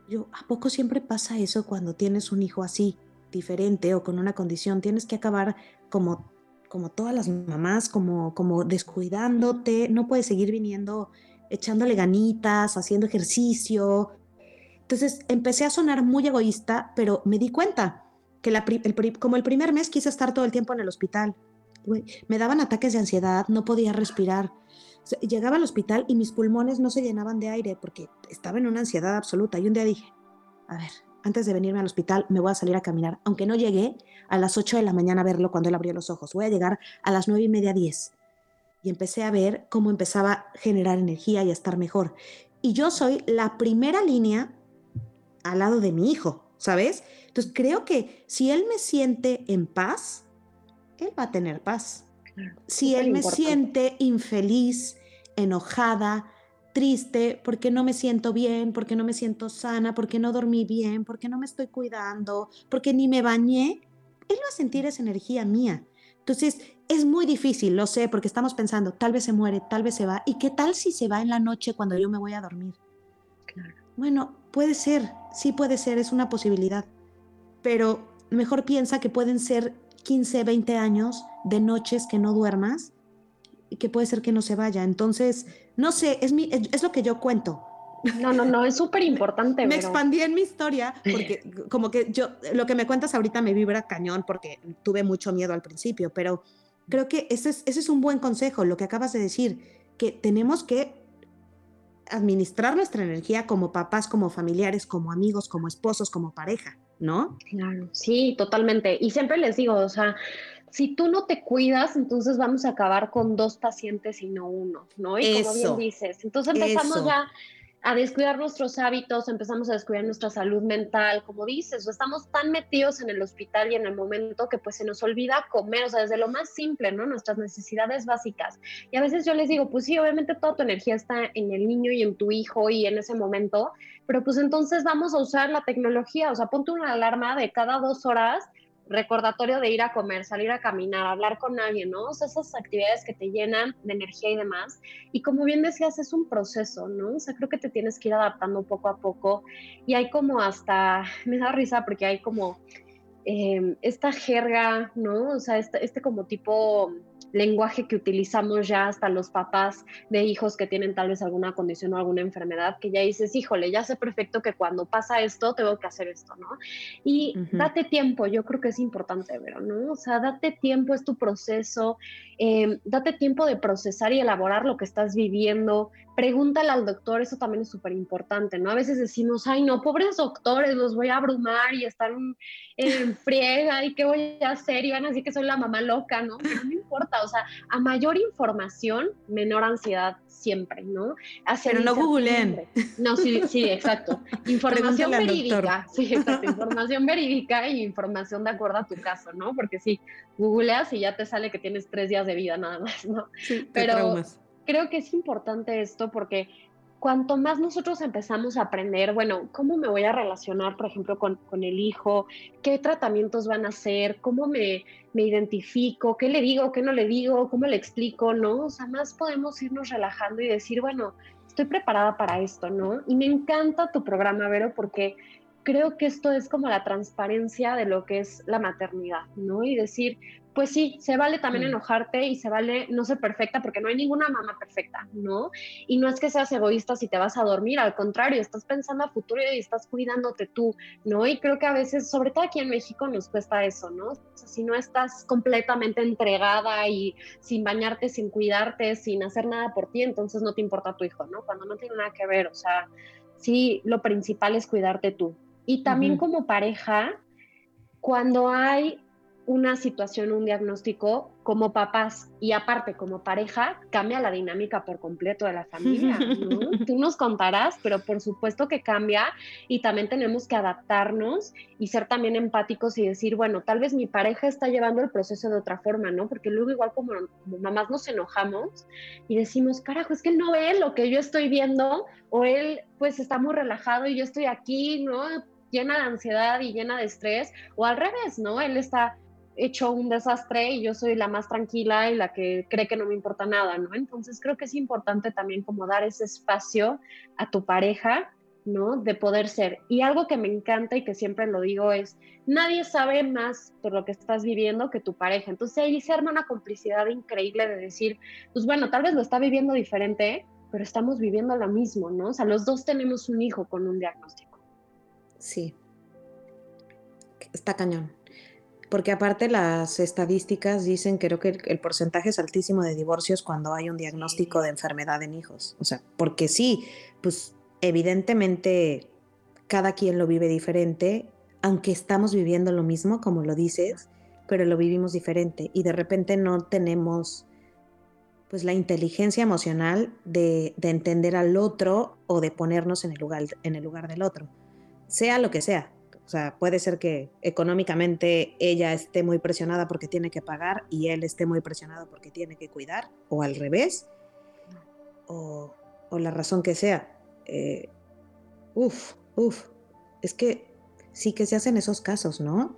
yo, ¿a poco siempre pasa eso cuando tienes un hijo así, diferente o con una condición? Tienes que acabar como, como todas las mamás, como, como descuidándote, no puedes seguir viniendo echándole ganitas, haciendo ejercicio. Entonces empecé a sonar muy egoísta, pero me di cuenta que la, como el primer mes quise estar todo el tiempo en el hospital. me daban ataques de ansiedad, no podía respirar. llegaba al hospital y mis pulmones no se llenaban de aire porque estaba en una ansiedad absoluta. Y un día dije, a ver, antes de venirme al hospital me voy a salir a caminar, aunque no llegué a las 8 de la mañana a verlo cuando él abrió los ojos, voy a llegar a las 9 y media, 10. Y empecé a ver cómo empezaba a generar energía y a estar mejor. Y yo soy la primera línea al lado de mi hijo, ¿sabes? Entonces creo que si él me siente en paz, él va a tener paz. si él me siente infeliz, enojada, triste porque no me siento bien, porque no me siento sana, porque no dormí bien, porque no me estoy cuidando, porque ni me bañé, él va a sentir esa energía mía. Entonces, es muy difícil, lo sé, porque estamos pensando, tal vez se muere, tal vez se va. ¿Y qué tal si se va en la noche cuando yo me voy a dormir? Bueno, puede ser, sí puede ser, es una posibilidad. Pero mejor piensa que pueden ser 15, 20 años de noches que no duermas que puede ser que no se vaya. Entonces, no sé, es, mi, es, lo que yo cuento. No, no, no, es súper importante. me expandí en mi historia porque como que yo, lo que me cuentas ahorita me vibra cañón porque tuve mucho miedo al principio, pero creo que ese es, ese es un buen consejo, lo que acabas de decir, que tenemos que administrar nuestra energía como papás, como familiares, como amigos, como esposos, como pareja, ¿no? Claro, sí, totalmente. Y siempre les digo, o sea, si tú no te cuidas, entonces vamos a acabar con dos pacientes y no uno, ¿no? Y como bien dices, entonces empezamos ya a descuidar nuestros hábitos, empezamos a descuidar nuestra salud mental, como dices, estamos tan metidos en el hospital y en el momento que pues se nos olvida comer, o sea, desde lo más simple, ¿no? Nuestras necesidades básicas. Y a veces yo les digo, pues sí, obviamente toda tu energía está en el niño y en tu hijo y en ese momento, pero pues entonces vamos a usar la tecnología, o sea, ponte una alarma de cada dos horas recordatorio de ir a comer, salir a caminar, hablar con alguien, ¿no? O sea, esas actividades que te llenan de energía y demás. Y como bien decías, es un proceso, ¿no? O sea, creo que te tienes que ir adaptando poco a poco. Y hay como hasta, me da risa porque hay como eh, esta jerga, ¿no? O sea, este, este como tipo lenguaje que utilizamos ya hasta los papás de hijos que tienen tal vez alguna condición o alguna enfermedad, que ya dices, híjole, ya sé perfecto que cuando pasa esto, tengo que hacer esto, ¿no? Y date tiempo, yo creo que es importante, pero, ¿no? O sea, date tiempo, es tu proceso, eh, date tiempo de procesar y elaborar lo que estás viviendo, pregúntale al doctor, eso también es súper importante, ¿no? A veces decimos, ay, no, pobres doctores, los voy a abrumar y están en friega y qué voy a hacer y van a decir que soy la mamá loca, ¿no? Pero no importa, o sea, a mayor información, menor ansiedad siempre, ¿no? Pero no googleen. No, sí, sí, exacto. Información verídica, sí, exacto, información verídica y información de acuerdo a tu caso, ¿no? Porque sí, googleas y ya te sale que tienes tres días de vida nada más, ¿no? Sí, Pero creo que es importante esto porque cuanto más nosotros empezamos a aprender, bueno, cómo me voy a relacionar, por ejemplo, con, el hijo, qué tratamientos van a hacer, cómo me, me, identifico, qué le digo, qué no le digo, cómo le explico, ¿no? O sea, más podemos irnos relajando y decir, bueno, estoy preparada para esto, ¿no? Y me encanta tu programa, Vero, porque creo que esto es como la transparencia de lo que es la maternidad, ¿no? Y decir, pues sí, se vale también mm. enojarte y se vale no ser perfecta porque no hay ninguna mamá perfecta, ¿no? Y no es que seas egoísta si te vas a dormir, al contrario, estás pensando a futuro y estás cuidándote tú, ¿no? Y creo que a veces, sobre todo aquí en México, nos cuesta eso, ¿no? O sea, si no estás completamente entregada y sin bañarte, sin cuidarte, sin hacer nada por ti, entonces no te importa tu hijo, ¿no? Cuando no tiene nada que ver, o sea, sí, lo principal es cuidarte tú. Y también como pareja, cuando hay una situación, un diagnóstico como papás y aparte como pareja, cambia la dinámica por completo de la familia. Tú nos contarás, pero por supuesto que cambia y también tenemos que adaptarnos y ser también empáticos y decir, bueno, tal vez mi pareja está llevando el proceso de otra forma, ¿no? Porque luego igual como, como mamás nos enojamos y decimos, carajo, es que no ve lo que yo estoy viendo o él pues está muy relajado y yo estoy aquí, ¿no? llena de ansiedad y llena de estrés, o al revés, ¿no? Él está hecho un desastre y yo soy la más tranquila y la que cree que no me importa nada, ¿no? Entonces creo que es importante también como dar ese espacio a tu pareja, ¿no? De poder ser. Y algo que me encanta y que siempre lo digo es, nadie sabe más por lo que estás viviendo que tu pareja. Entonces ahí se arma una complicidad increíble de decir, pues bueno, tal vez lo está viviendo diferente, pero estamos viviendo lo mismo, ¿no? O sea, los dos tenemos un hijo con un diagnóstico. Sí. Está cañón porque aparte las estadísticas dicen, creo que el, porcentaje es altísimo de divorcios cuando hay un diagnóstico de enfermedad en hijos. O sea, porque sí, pues evidentemente cada quien lo vive diferente, aunque estamos viviendo lo mismo, como lo dices, pero lo vivimos diferente y de repente no tenemos pues la inteligencia emocional de, de entender al otro o de ponernos en el, lugar, en el lugar del otro, sea lo que sea, o sea, puede ser que económicamente ella esté muy presionada porque tiene que pagar y él esté muy presionado porque tiene que cuidar, o al revés, o, la razón que sea. Eh, uf, uf, es que sí que se hacen esos casos, ¿no?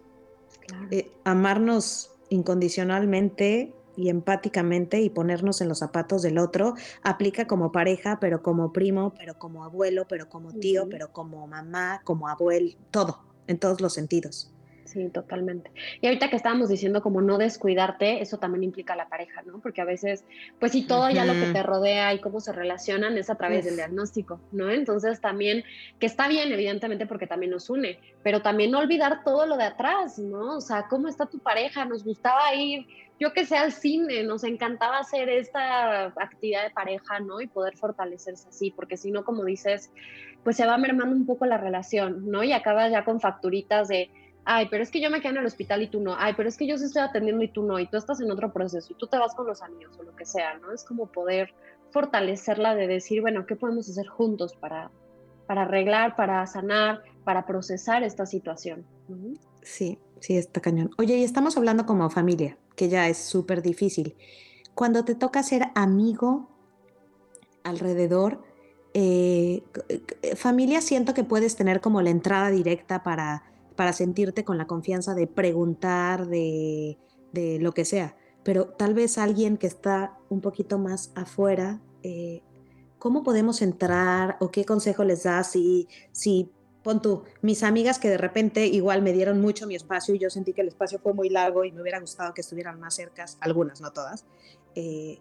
Eh, amarnos incondicionalmente y empáticamente y ponernos en los zapatos del otro aplica como pareja, pero como primo, pero como abuelo, pero como tío, pero como mamá, como abuelo, todo en todos los sentidos. Sí, totalmente. Y ahorita que estábamos diciendo como no descuidarte, eso también implica la pareja, ¿no? Porque a veces, pues si todo ya lo que te rodea y cómo se relacionan es a través del diagnóstico, ¿no? Entonces también, que está bien, evidentemente, porque también nos une, pero también no olvidar todo lo de atrás, ¿no? O sea, ¿cómo está tu pareja? Nos gustaba ir, yo que sé, al cine, nos encantaba hacer esta actividad de pareja, ¿no? Y poder fortalecerse así, porque si no, como dices, pues se va mermando un poco la relación, ¿no? Y acabas ya con facturitas de, ay, pero es que yo me quedo en el hospital y tú no, ay, pero es que yo sí estoy atendiendo y tú no, y tú estás en otro proceso y tú te vas con los amigos o lo que sea, ¿no? Es como poder fortalecerla de decir, bueno, ¿qué podemos hacer juntos para, para arreglar, para sanar, para procesar esta situación? Sí, sí, está cañón. Oye, y estamos hablando como familia, que ya es súper difícil. Cuando te toca ser amigo alrededor, eh, familia siento que puedes tener como la entrada directa para, para sentirte con la confianza de preguntar, de, de, lo que sea. Pero tal vez alguien que está un poquito más afuera, eh, ¿cómo podemos entrar o qué consejo les das si, si pon tú, mis amigas que de repente igual me dieron mucho mi espacio y yo sentí que el espacio fue muy largo y me hubiera gustado que estuvieran más cercas, algunas, no todas. Eh,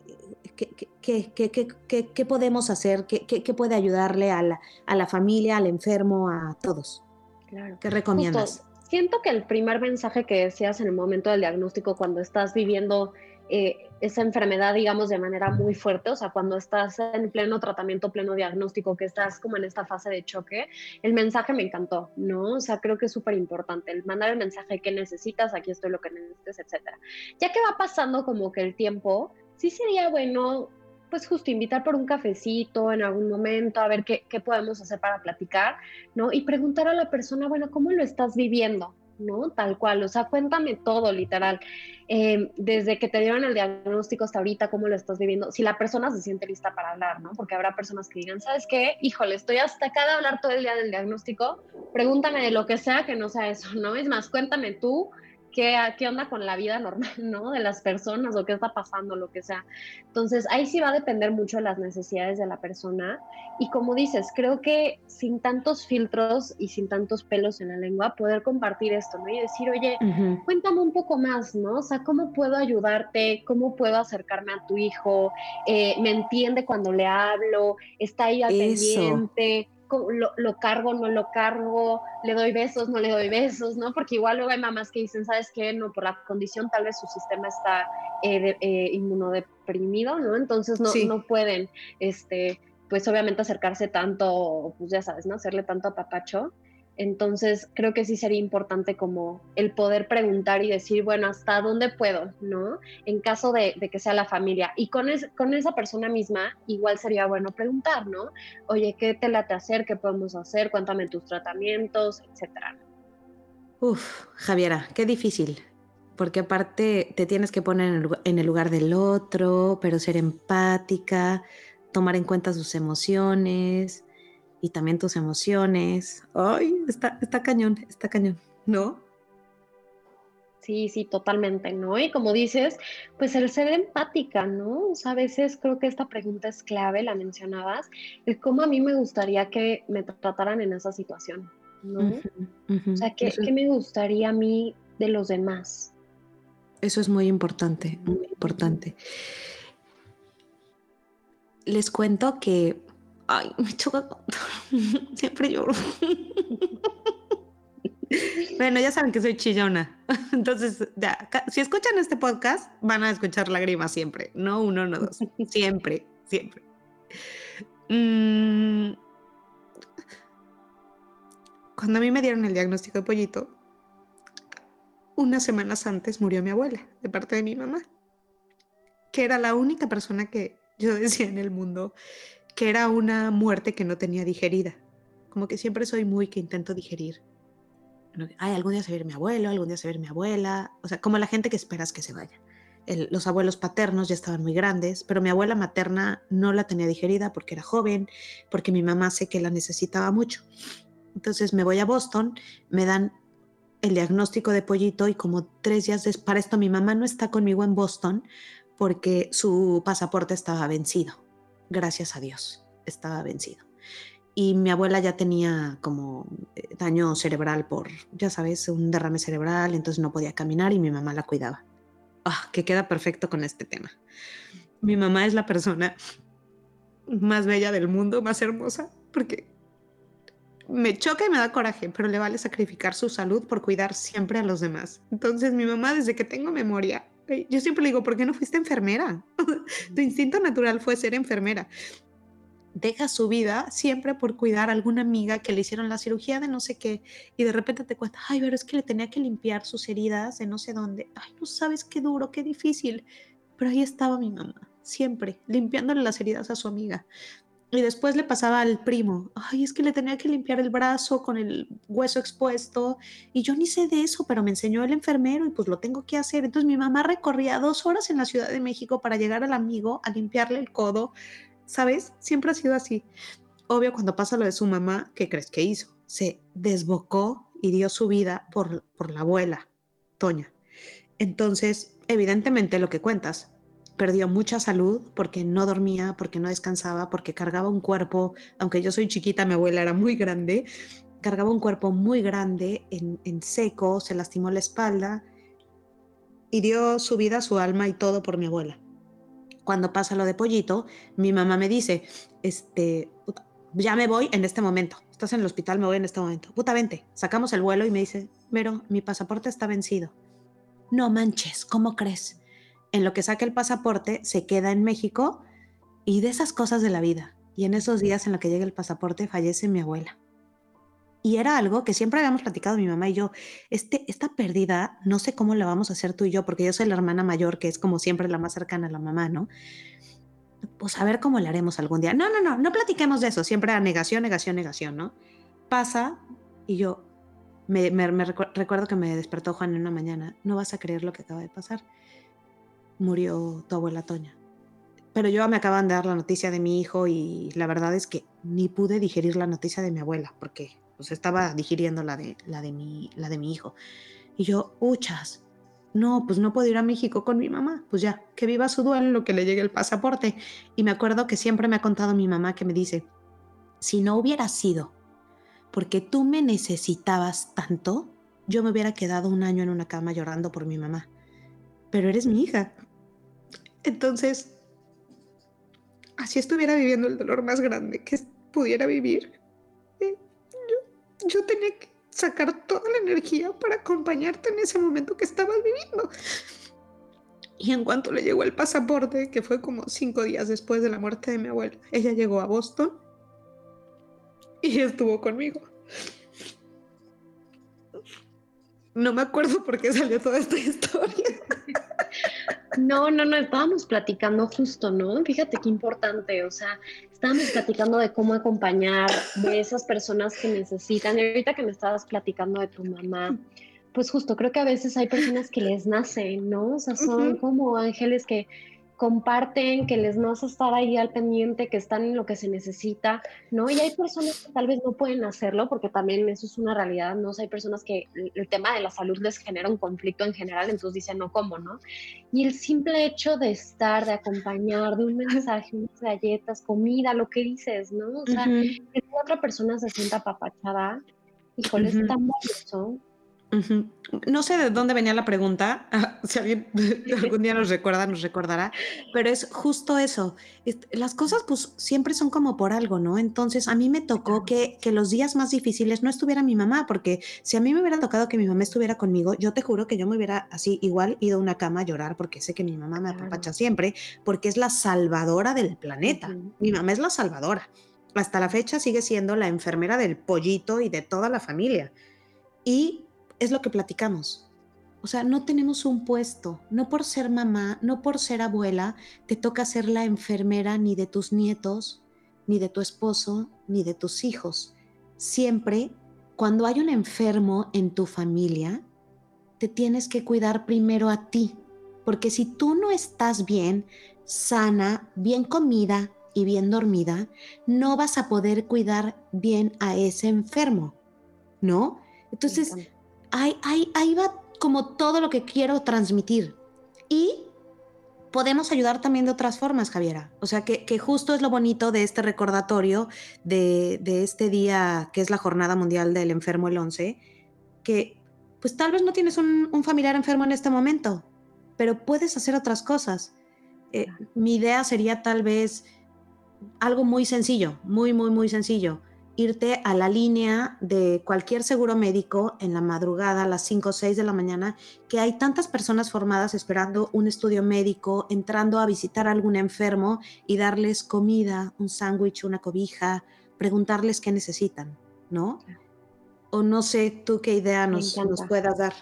¿qué, podemos hacer? ¿Qué, puede ayudarle a la, a la, familia, al enfermo, a todos? Claro. ¿Qué recomiendas? siento que el primer mensaje que decías en el momento del diagnóstico, cuando estás viviendo eh, esa enfermedad, digamos, de manera muy fuerte, o sea, cuando estás en pleno tratamiento, pleno diagnóstico, que estás como en esta fase de choque, el mensaje me encantó, ¿no? O sea, creo que es súper importante, el mandar el mensaje que necesitas, aquí estoy lo que necesites, etcétera. Ya que va pasando como que el tiempo, sí sería bueno pues justo invitar por un cafecito en algún momento, a ver qué, qué, podemos hacer para platicar, ¿no? Y preguntar a la persona, bueno, ¿cómo lo estás viviendo? ¿No? Tal cual, o sea, cuéntame todo, literal. Eh, desde que te dieron el diagnóstico hasta ahorita, cómo lo estás viviendo, si la persona se siente lista para hablar, ¿no? Porque habrá personas que digan, ¿sabes qué? Híjole, estoy hasta acá de hablar todo el día del diagnóstico, pregúntame de lo que sea que no sea eso, ¿no? Es más, cuéntame tú qué, qué onda con la vida normal, ¿no? De las personas o qué está pasando, lo que sea. Entonces, ahí sí va a depender mucho de las necesidades de la persona. Y como dices, creo que sin tantos filtros y sin tantos pelos en la lengua, poder compartir esto, ¿no? Y decir, oye, cuéntame un poco más, ¿no? O sea, ¿cómo puedo ayudarte? ¿Cómo puedo acercarme a tu hijo? Eh, ¿Me entiende cuando le hablo? ¿Está ahí al pendiente? Lo, cargo, no lo cargo, le doy besos, no le doy besos, ¿no? Porque igual luego hay mamás que dicen, ¿sabes qué? No, por la condición tal vez su sistema está eh, eh, inmunodeprimido, ¿no? Entonces no, no pueden, este, pues obviamente acercarse tanto, pues ya sabes, ¿no? Hacerle tanto a papacho. Entonces, creo que sí sería importante como el poder preguntar y decir, bueno, ¿hasta dónde puedo? ¿No? En caso de, que sea la familia. Y con, esa persona misma, igual sería bueno preguntar, ¿no? Oye, ¿qué te late hacer? ¿Qué podemos hacer? Cuéntame tus tratamientos, etcétera. Uf, Javiera, qué difícil. Porque aparte te tienes que poner en el lugar del otro, pero ser empática, tomar en cuenta sus emociones y también tus emociones. Ay, está, está cañón, está cañón, ¿no? Sí, sí, totalmente, ¿no? Y como dices, pues el ser empática, ¿no? O sea, a veces creo que esta pregunta es clave, la mencionabas, es cómo a mí me gustaría que me trataran en esa situación, ¿no? O sea, ¿qué, ¿qué me gustaría a mí de los demás? Eso es muy importante, muy importante. Les cuento que Ay, me choca. Siempre lloro. bueno, ya saben que soy chillona. Entonces, ya, si escuchan este podcast, van a escuchar lágrimas siempre. No uno, no dos. Siempre, siempre. Mm. Cuando a mí me dieron el diagnóstico de pollito, unas semanas antes murió mi abuela, de parte de mi mamá, que era la única persona que yo decía en el mundo que era una muerte que no tenía digerida. Como que siempre soy muy que intento digerir. Ay, algún día se va a ir mi abuelo, algún día se va a ir mi abuela. O sea, como la gente que esperas que se vaya. los abuelos paternos ya estaban muy grandes, pero mi abuela materna no la tenía digerida porque era joven, porque mi mamá sé que la necesitaba mucho. Entonces me voy a Boston, me dan el diagnóstico de pollito y como tres días después, para esto mi mamá no está conmigo en Boston porque su pasaporte estaba vencido gracias a Dios, estaba vencido. Y mi abuela ya tenía como eh, daño cerebral por, ya sabes, un derrame cerebral, entonces no podía caminar y mi mamá la cuidaba. Ah, que queda perfecto con este tema. Mi mamá es la persona más bella del mundo, más hermosa, porque me choca y me da coraje, pero le vale sacrificar su salud por cuidar siempre a los demás. Entonces mi mamá, desde que tengo memoria, yo siempre le digo, ¿por qué no fuiste enfermera? tu instinto natural fue ser enfermera. Deja su vida siempre por cuidar a alguna amiga que le hicieron la cirugía de no sé qué y de repente te cuesta, ay, pero es que le tenía que limpiar sus heridas de no sé dónde. Ay, no sabes qué duro, qué difícil. Pero ahí estaba mi mamá, siempre, limpiándole las heridas a su amiga. Y después le pasaba al primo, ay, es que le tenía que limpiar el brazo con el hueso expuesto. Y yo ni sé de eso, pero me enseñó el enfermero y pues lo tengo que hacer. Entonces mi mamá recorría dos horas en la Ciudad de México para llegar al amigo a limpiarle el codo. ¿Sabes? Siempre ha sido así. Obvio, cuando pasa lo de su mamá, ¿qué crees que hizo? Se desbocó y dio su vida por, por la abuela, Toña. Entonces, evidentemente lo que cuentas, perdió mucha salud porque no dormía, porque no descansaba, porque cargaba un cuerpo, aunque yo soy chiquita, mi abuela era muy grande, cargaba un cuerpo muy grande en, seco, se lastimó la espalda y dio su vida, su alma y todo por mi abuela. Cuando pasa lo de pollito, mi mamá me dice, este, ya me voy en este momento, estás en el hospital, me voy en este momento, puta, vente, sacamos el vuelo y me dice, pero mi pasaporte está vencido. No manches, ¿cómo crees? En lo que saca el pasaporte, se queda en México y de esas cosas de la vida. Y en esos días en los que llega el pasaporte fallece mi abuela. Y era algo que siempre habíamos platicado mi mamá y yo, este, esta pérdida, no sé cómo la vamos a hacer tú y yo, porque yo soy la hermana mayor, que es como siempre la más cercana a la mamá, ¿no? Pues a ver cómo la haremos algún día. No, no, no, no platiquemos de eso, siempre a negación, negación, negación, ¿no? Pasa y yo me, recuerdo que me despertó Juan en una mañana, no vas a creer lo que acaba de pasar. Murió tu abuela Toña. Pero yo me acaban de dar la noticia de mi hijo y la verdad es que ni pude digerir la noticia de mi abuela, porque pues estaba digiriendo la de, la de, mi, la de mi hijo. Y yo, uchas, no, pues no puedo ir a México con mi mamá, pues ya, que viva su duelo lo que le llegue el pasaporte. Y me acuerdo que siempre me ha contado mi mamá que me dice, si no hubiera sido porque tú me necesitabas tanto, yo me hubiera quedado un año en una cama llorando por mi mamá. Pero eres mi hija. Entonces, así estuviera viviendo el dolor más grande que pudiera vivir, yo tenía que sacar toda la energía para acompañarte en ese momento que estabas viviendo. Y en cuanto le llegó el pasaporte, que fue como cinco días después de la muerte de mi abuela, ella llegó a Boston y estuvo conmigo. No me acuerdo por qué salió toda esta historia. No, no, no, estábamos platicando justo, ¿no? Fíjate qué importante, o sea, estábamos platicando de cómo acompañar de esas personas que necesitan. Y ahorita que me estabas platicando de tu mamá, pues justo creo que a veces hay personas que les nacen, ¿no? O sea, son como ángeles que comparten, que les nace estar ahí al pendiente, que están en lo que se necesita, ¿no? Y hay personas que tal vez no pueden hacerlo, porque también eso es una realidad, ¿no? hay personas que el tema de la salud les genera un conflicto en general, entonces dicen, no, ¿cómo, no? Y el simple hecho de estar, de acompañar, de un mensaje, unas galletas, comida, lo que dices, ¿no? O sea, que otra persona se sienta apapachada, híjole, es tan valioso no sé de dónde venía la pregunta, si alguien algún día nos recuerda, nos recordará, pero es justo eso. Las cosas pues siempre son como por algo, ¿no? Entonces a mí me tocó que, que, los días más difíciles no estuviera mi mamá, porque si a mí me hubiera tocado que mi mamá estuviera conmigo, yo te juro que yo me hubiera así igual ido a una cama a llorar, porque sé que mi mamá me apapacha siempre, porque es la salvadora del planeta. Mi mamá es la salvadora. Hasta la fecha sigue siendo la enfermera del pollito y de toda la familia. Y es lo que platicamos. O sea, no tenemos un puesto, no por ser mamá, no por ser abuela, te toca ser la enfermera ni de tus nietos, ni de tu esposo, ni de tus hijos. Siempre, cuando hay un enfermo en tu familia, te tienes que cuidar primero a ti, porque si tú no estás bien, sana, bien comida y bien dormida, no vas a poder cuidar bien a ese enfermo, ¿no? Entonces, ahí, ahí, va como todo lo que quiero transmitir. Y podemos ayudar también de otras formas, Javiera. O sea, que, justo es lo bonito de este recordatorio de, este día que es la Jornada Mundial del Enfermo el 11, que pues tal vez no tienes un, familiar enfermo en este momento, pero puedes hacer otras cosas. Eh, mi idea sería tal vez algo muy sencillo, muy, muy, muy sencillo irte a la línea de cualquier seguro médico en la madrugada a las 5 o 6 de la mañana, que hay tantas personas formadas esperando un estudio médico, entrando a visitar a algún enfermo y darles comida, un sándwich, una cobija, preguntarles qué necesitan, ¿no? O no sé tú qué idea nos, nos puedas dar.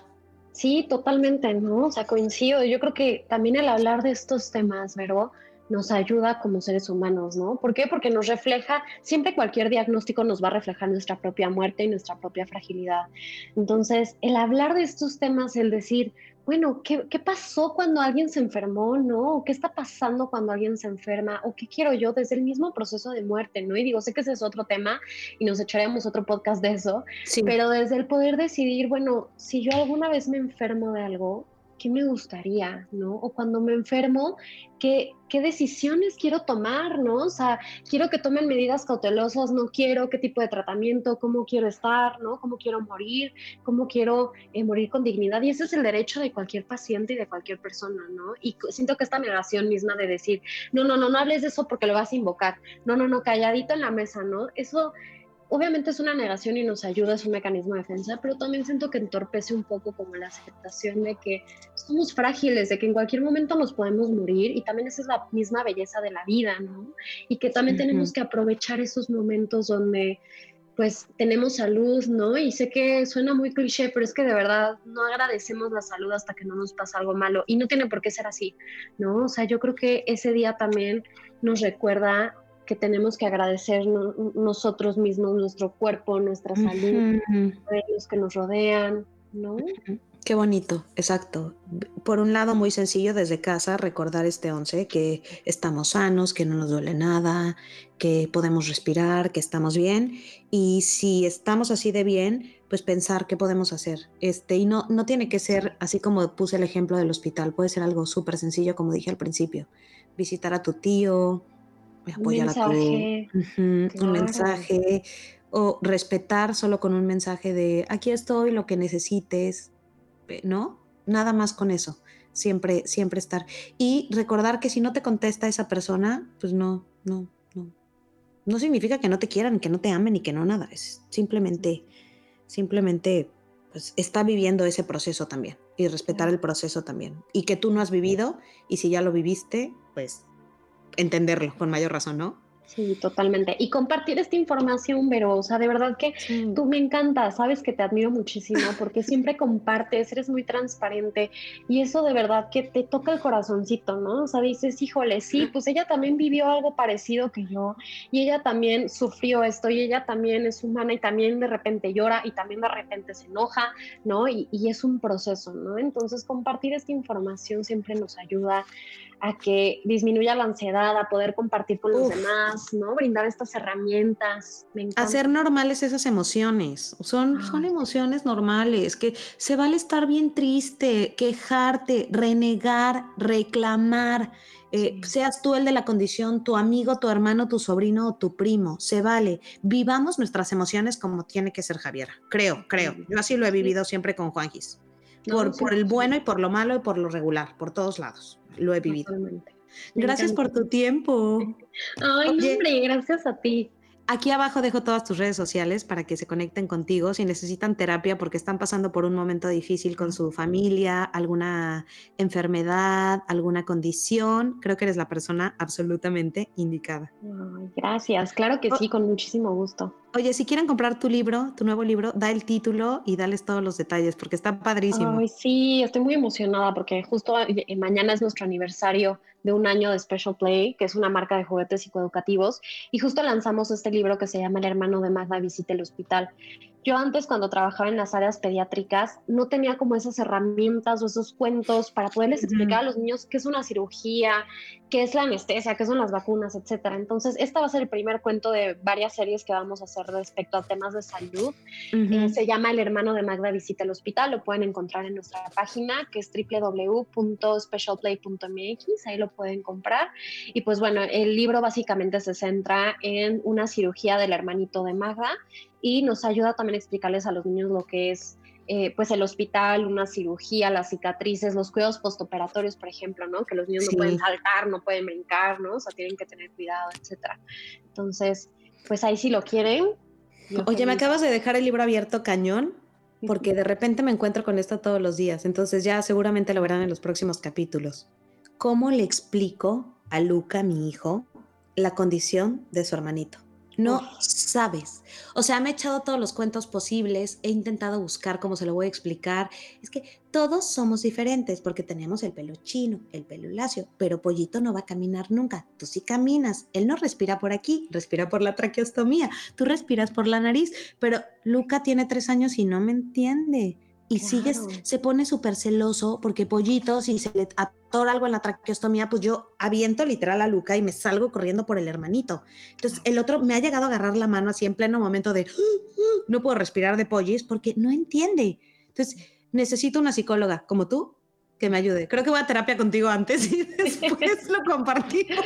Sí, totalmente, ¿no? O sea, coincido. Yo creo que también el hablar de estos temas, ¿verdad? Nos ayuda como seres humanos, ¿no? ¿Por qué? Porque nos refleja, siempre cualquier diagnóstico nos va a reflejar nuestra propia muerte y nuestra propia fragilidad. Entonces, el hablar de estos temas, el decir, bueno, ¿qué, ¿qué, pasó cuando alguien se enfermó, no? ¿Qué está pasando cuando alguien se enferma? ¿O qué quiero yo desde el mismo proceso de muerte, no? Y digo, sé que ese es otro tema y nos echaremos otro podcast de eso, sí. pero desde el poder decidir, bueno, si yo alguna vez me enfermo de algo, ¿qué me gustaría, no? O cuando me enfermo, ¿qué, qué decisiones quiero tomar, no? O sea, quiero que tomen medidas cautelosas, no quiero qué tipo de tratamiento, cómo quiero estar, ¿no? Cómo quiero morir, cómo quiero eh, morir con dignidad. Y ese es el derecho de cualquier paciente y de cualquier persona, ¿no? Y siento que esta negación misma de decir, no, no, no, no hables de eso porque lo vas a invocar. No, no, no, calladito en la mesa, ¿no? Eso obviamente es una negación y nos ayuda, es un mecanismo de defensa, pero también siento que entorpece un poco como la aceptación de que somos frágiles, de que en cualquier momento nos podemos morir y también esa es la misma belleza de la vida, ¿no? Y que también tenemos que aprovechar esos momentos donde pues tenemos salud, ¿no? Y sé que suena muy cliché, pero es que de verdad no agradecemos la salud hasta que no nos pasa algo malo y no tiene por qué ser así, ¿no? O sea, yo creo que ese día también nos recuerda que tenemos que agradecer nosotros mismos, nuestro cuerpo, nuestra salud, los que nos rodean, ¿no? Qué bonito, exacto. Por un lado, muy sencillo desde casa recordar este 11, que estamos sanos, que no nos duele nada, que podemos respirar, que estamos bien. Y si estamos así de bien, pues pensar qué podemos hacer. Este, y no, no tiene que ser así como puse el ejemplo del hospital, puede ser algo súper sencillo, como dije al principio. Visitar a tu tío, apoyar a tu un mensaje o respetar solo con un mensaje de aquí estoy, lo que necesites, ¿no? Nada más con eso. Siempre, siempre estar. Y recordar que si no te contesta esa persona, pues no, no, no. No significa que no te quieran, que no te amen y que no nada. Es simplemente, simplemente, pues está viviendo ese proceso también y respetar el proceso también. Y que tú no has vivido y si ya lo viviste, pues entenderlo con mayor razón, ¿no? Sí, totalmente. Y compartir esta información, Vero, o sea, de verdad que tú me encanta, sabes que te admiro muchísimo porque siempre compartes, eres muy transparente y eso de verdad que te toca el corazoncito, ¿no? O sea, dices, híjole, sí, pues ella también vivió algo parecido que yo y ella también sufrió esto y ella también es humana y también de repente llora y también de repente se enoja, ¿no? Y, y es un proceso, ¿no? Entonces, compartir esta información siempre nos ayuda a que disminuya la ansiedad, a poder compartir con los demás, ¿no? Brindar estas herramientas. Hacer normales esas emociones. Son, son emociones normales, que se vale estar bien triste, quejarte, renegar, reclamar. Eh, seas tú el de la condición, tu amigo, tu hermano, tu sobrino o tu primo, se vale. Vivamos nuestras emociones como tiene que ser Javiera. Creo, creo. Yo así lo he vivido siempre con Por, por el bueno y por lo malo y por lo regular, por todos lados lo he vivido. Gracias por tu tiempo. Ay, hombre, gracias a ti. Aquí abajo dejo todas tus redes sociales para que se conecten contigo si necesitan terapia porque están pasando por un momento difícil con su familia, alguna enfermedad, alguna condición. Creo que eres la persona absolutamente indicada. gracias, claro que sí, con muchísimo gusto. Oye, si quieren comprar tu libro, tu nuevo libro, da el título y dales todos los detalles porque está padrísimo. Ay, sí, estoy muy emocionada porque justo eh, mañana es nuestro aniversario de un año de Special Play, que es una marca de juguetes psicoeducativos, y justo lanzamos este libro que se llama El hermano de Magda visita el hospital. Yo antes cuando trabajaba en las áreas pediátricas no tenía como esas herramientas o esos cuentos para poderles explicar a los niños qué es una cirugía, qué es la anestesia, qué son las vacunas, etcétera. Entonces, esta va a ser el primer cuento de varias series que vamos a hacer respecto a temas de salud. Eh, se llama El hermano de Magda visita el hospital, lo pueden encontrar en nuestra página que es www.specialplay.mx, ahí lo pueden comprar. Y pues bueno, el libro básicamente se centra en una cirugía del hermanito de Magda y nos ayuda también a explicarles a los niños lo que es eh, pues el hospital, una cirugía, las cicatrices, los cuidados postoperatorios, por ejemplo, ¿no? Que los niños no pueden saltar, no pueden brincar, ¿no? O sea, tienen que tener cuidado, etcétera. Entonces, pues ahí si lo quieren. Oye, me acabas de dejar el libro abierto cañón, porque de repente me encuentro con esto todos los días, entonces ya seguramente lo verán en los próximos capítulos. ¿Cómo le explico a Luca, mi hijo, la condición de su hermanito? No sabes. O sea, me he echado todos los cuentos posibles, he intentado buscar cómo se lo voy a explicar. Es que todos somos diferentes porque tenemos el pelo chino, el pelo lacio, pero Pollito no va a caminar nunca. Tú sí caminas. Él no respira por aquí, respira por la traqueostomía. Tú respiras por la nariz, pero Luca tiene tres años y no me entiende y sigues, se pone súper celoso porque pollito, si se le atora algo en la traqueostomía, pues yo aviento literal a Luca y me salgo corriendo por el hermanito. Entonces el otro me ha llegado a agarrar la mano así en pleno momento de no puedo respirar de pollis porque no entiende. Entonces necesito una psicóloga como tú que me ayude. Creo que voy a terapia contigo antes y después lo compartimos.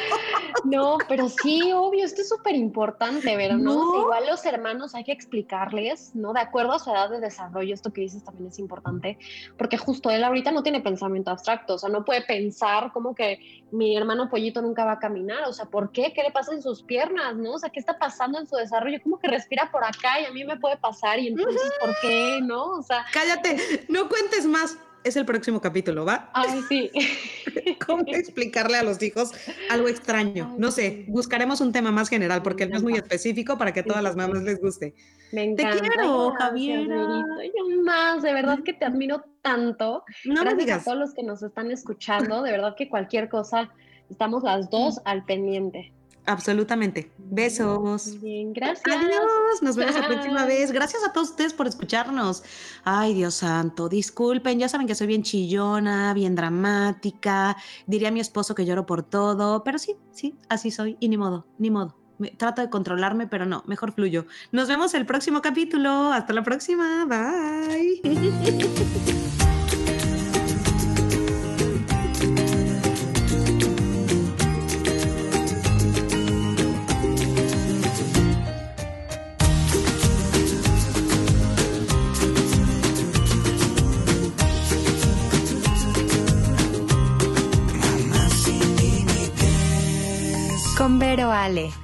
No, pero sí, obvio, esto es súper importante, pero ¿no? Igual los hermanos hay que explicarles, ¿no? De acuerdo a su edad de desarrollo, esto que dices también es importante, porque justo él ahorita no tiene pensamiento abstracto, o sea, no puede pensar como que mi hermano pollito nunca va a caminar, o sea, ¿por qué? ¿Qué le pasa en sus piernas, no? O sea, ¿qué está pasando en su desarrollo? Como que respira por acá y a mí me puede pasar y entonces, ¿por qué? ¿No? O sea... Cállate, no cuentes más es el próximo capítulo, ¿va? Ay, sí. ¿Cómo explicarle a los hijos algo extraño? no sé, buscaremos un tema más general porque no es muy específico para que a todas las mamás les guste. Me encanta. Te quiero, Javier. Yo más, de verdad que te admiro tanto. No Gracias me digas. a todos los que nos están escuchando, de verdad que cualquier cosa, estamos las dos al pendiente. Absolutamente. Besos. Bien, gracias. Adiós. Nos vemos la próxima vez. Gracias a todos ustedes por escucharnos. Ay, Dios santo, disculpen. Ya saben que soy bien chillona, bien dramática. Diría a mi esposo que lloro por todo. Pero sí, sí, así soy. Y ni modo, ni modo. Me- Trato de controlarme, pero no, mejor fluyo. Nos vemos el próximo capítulo. Hasta la próxima. Bye. Vero Ale.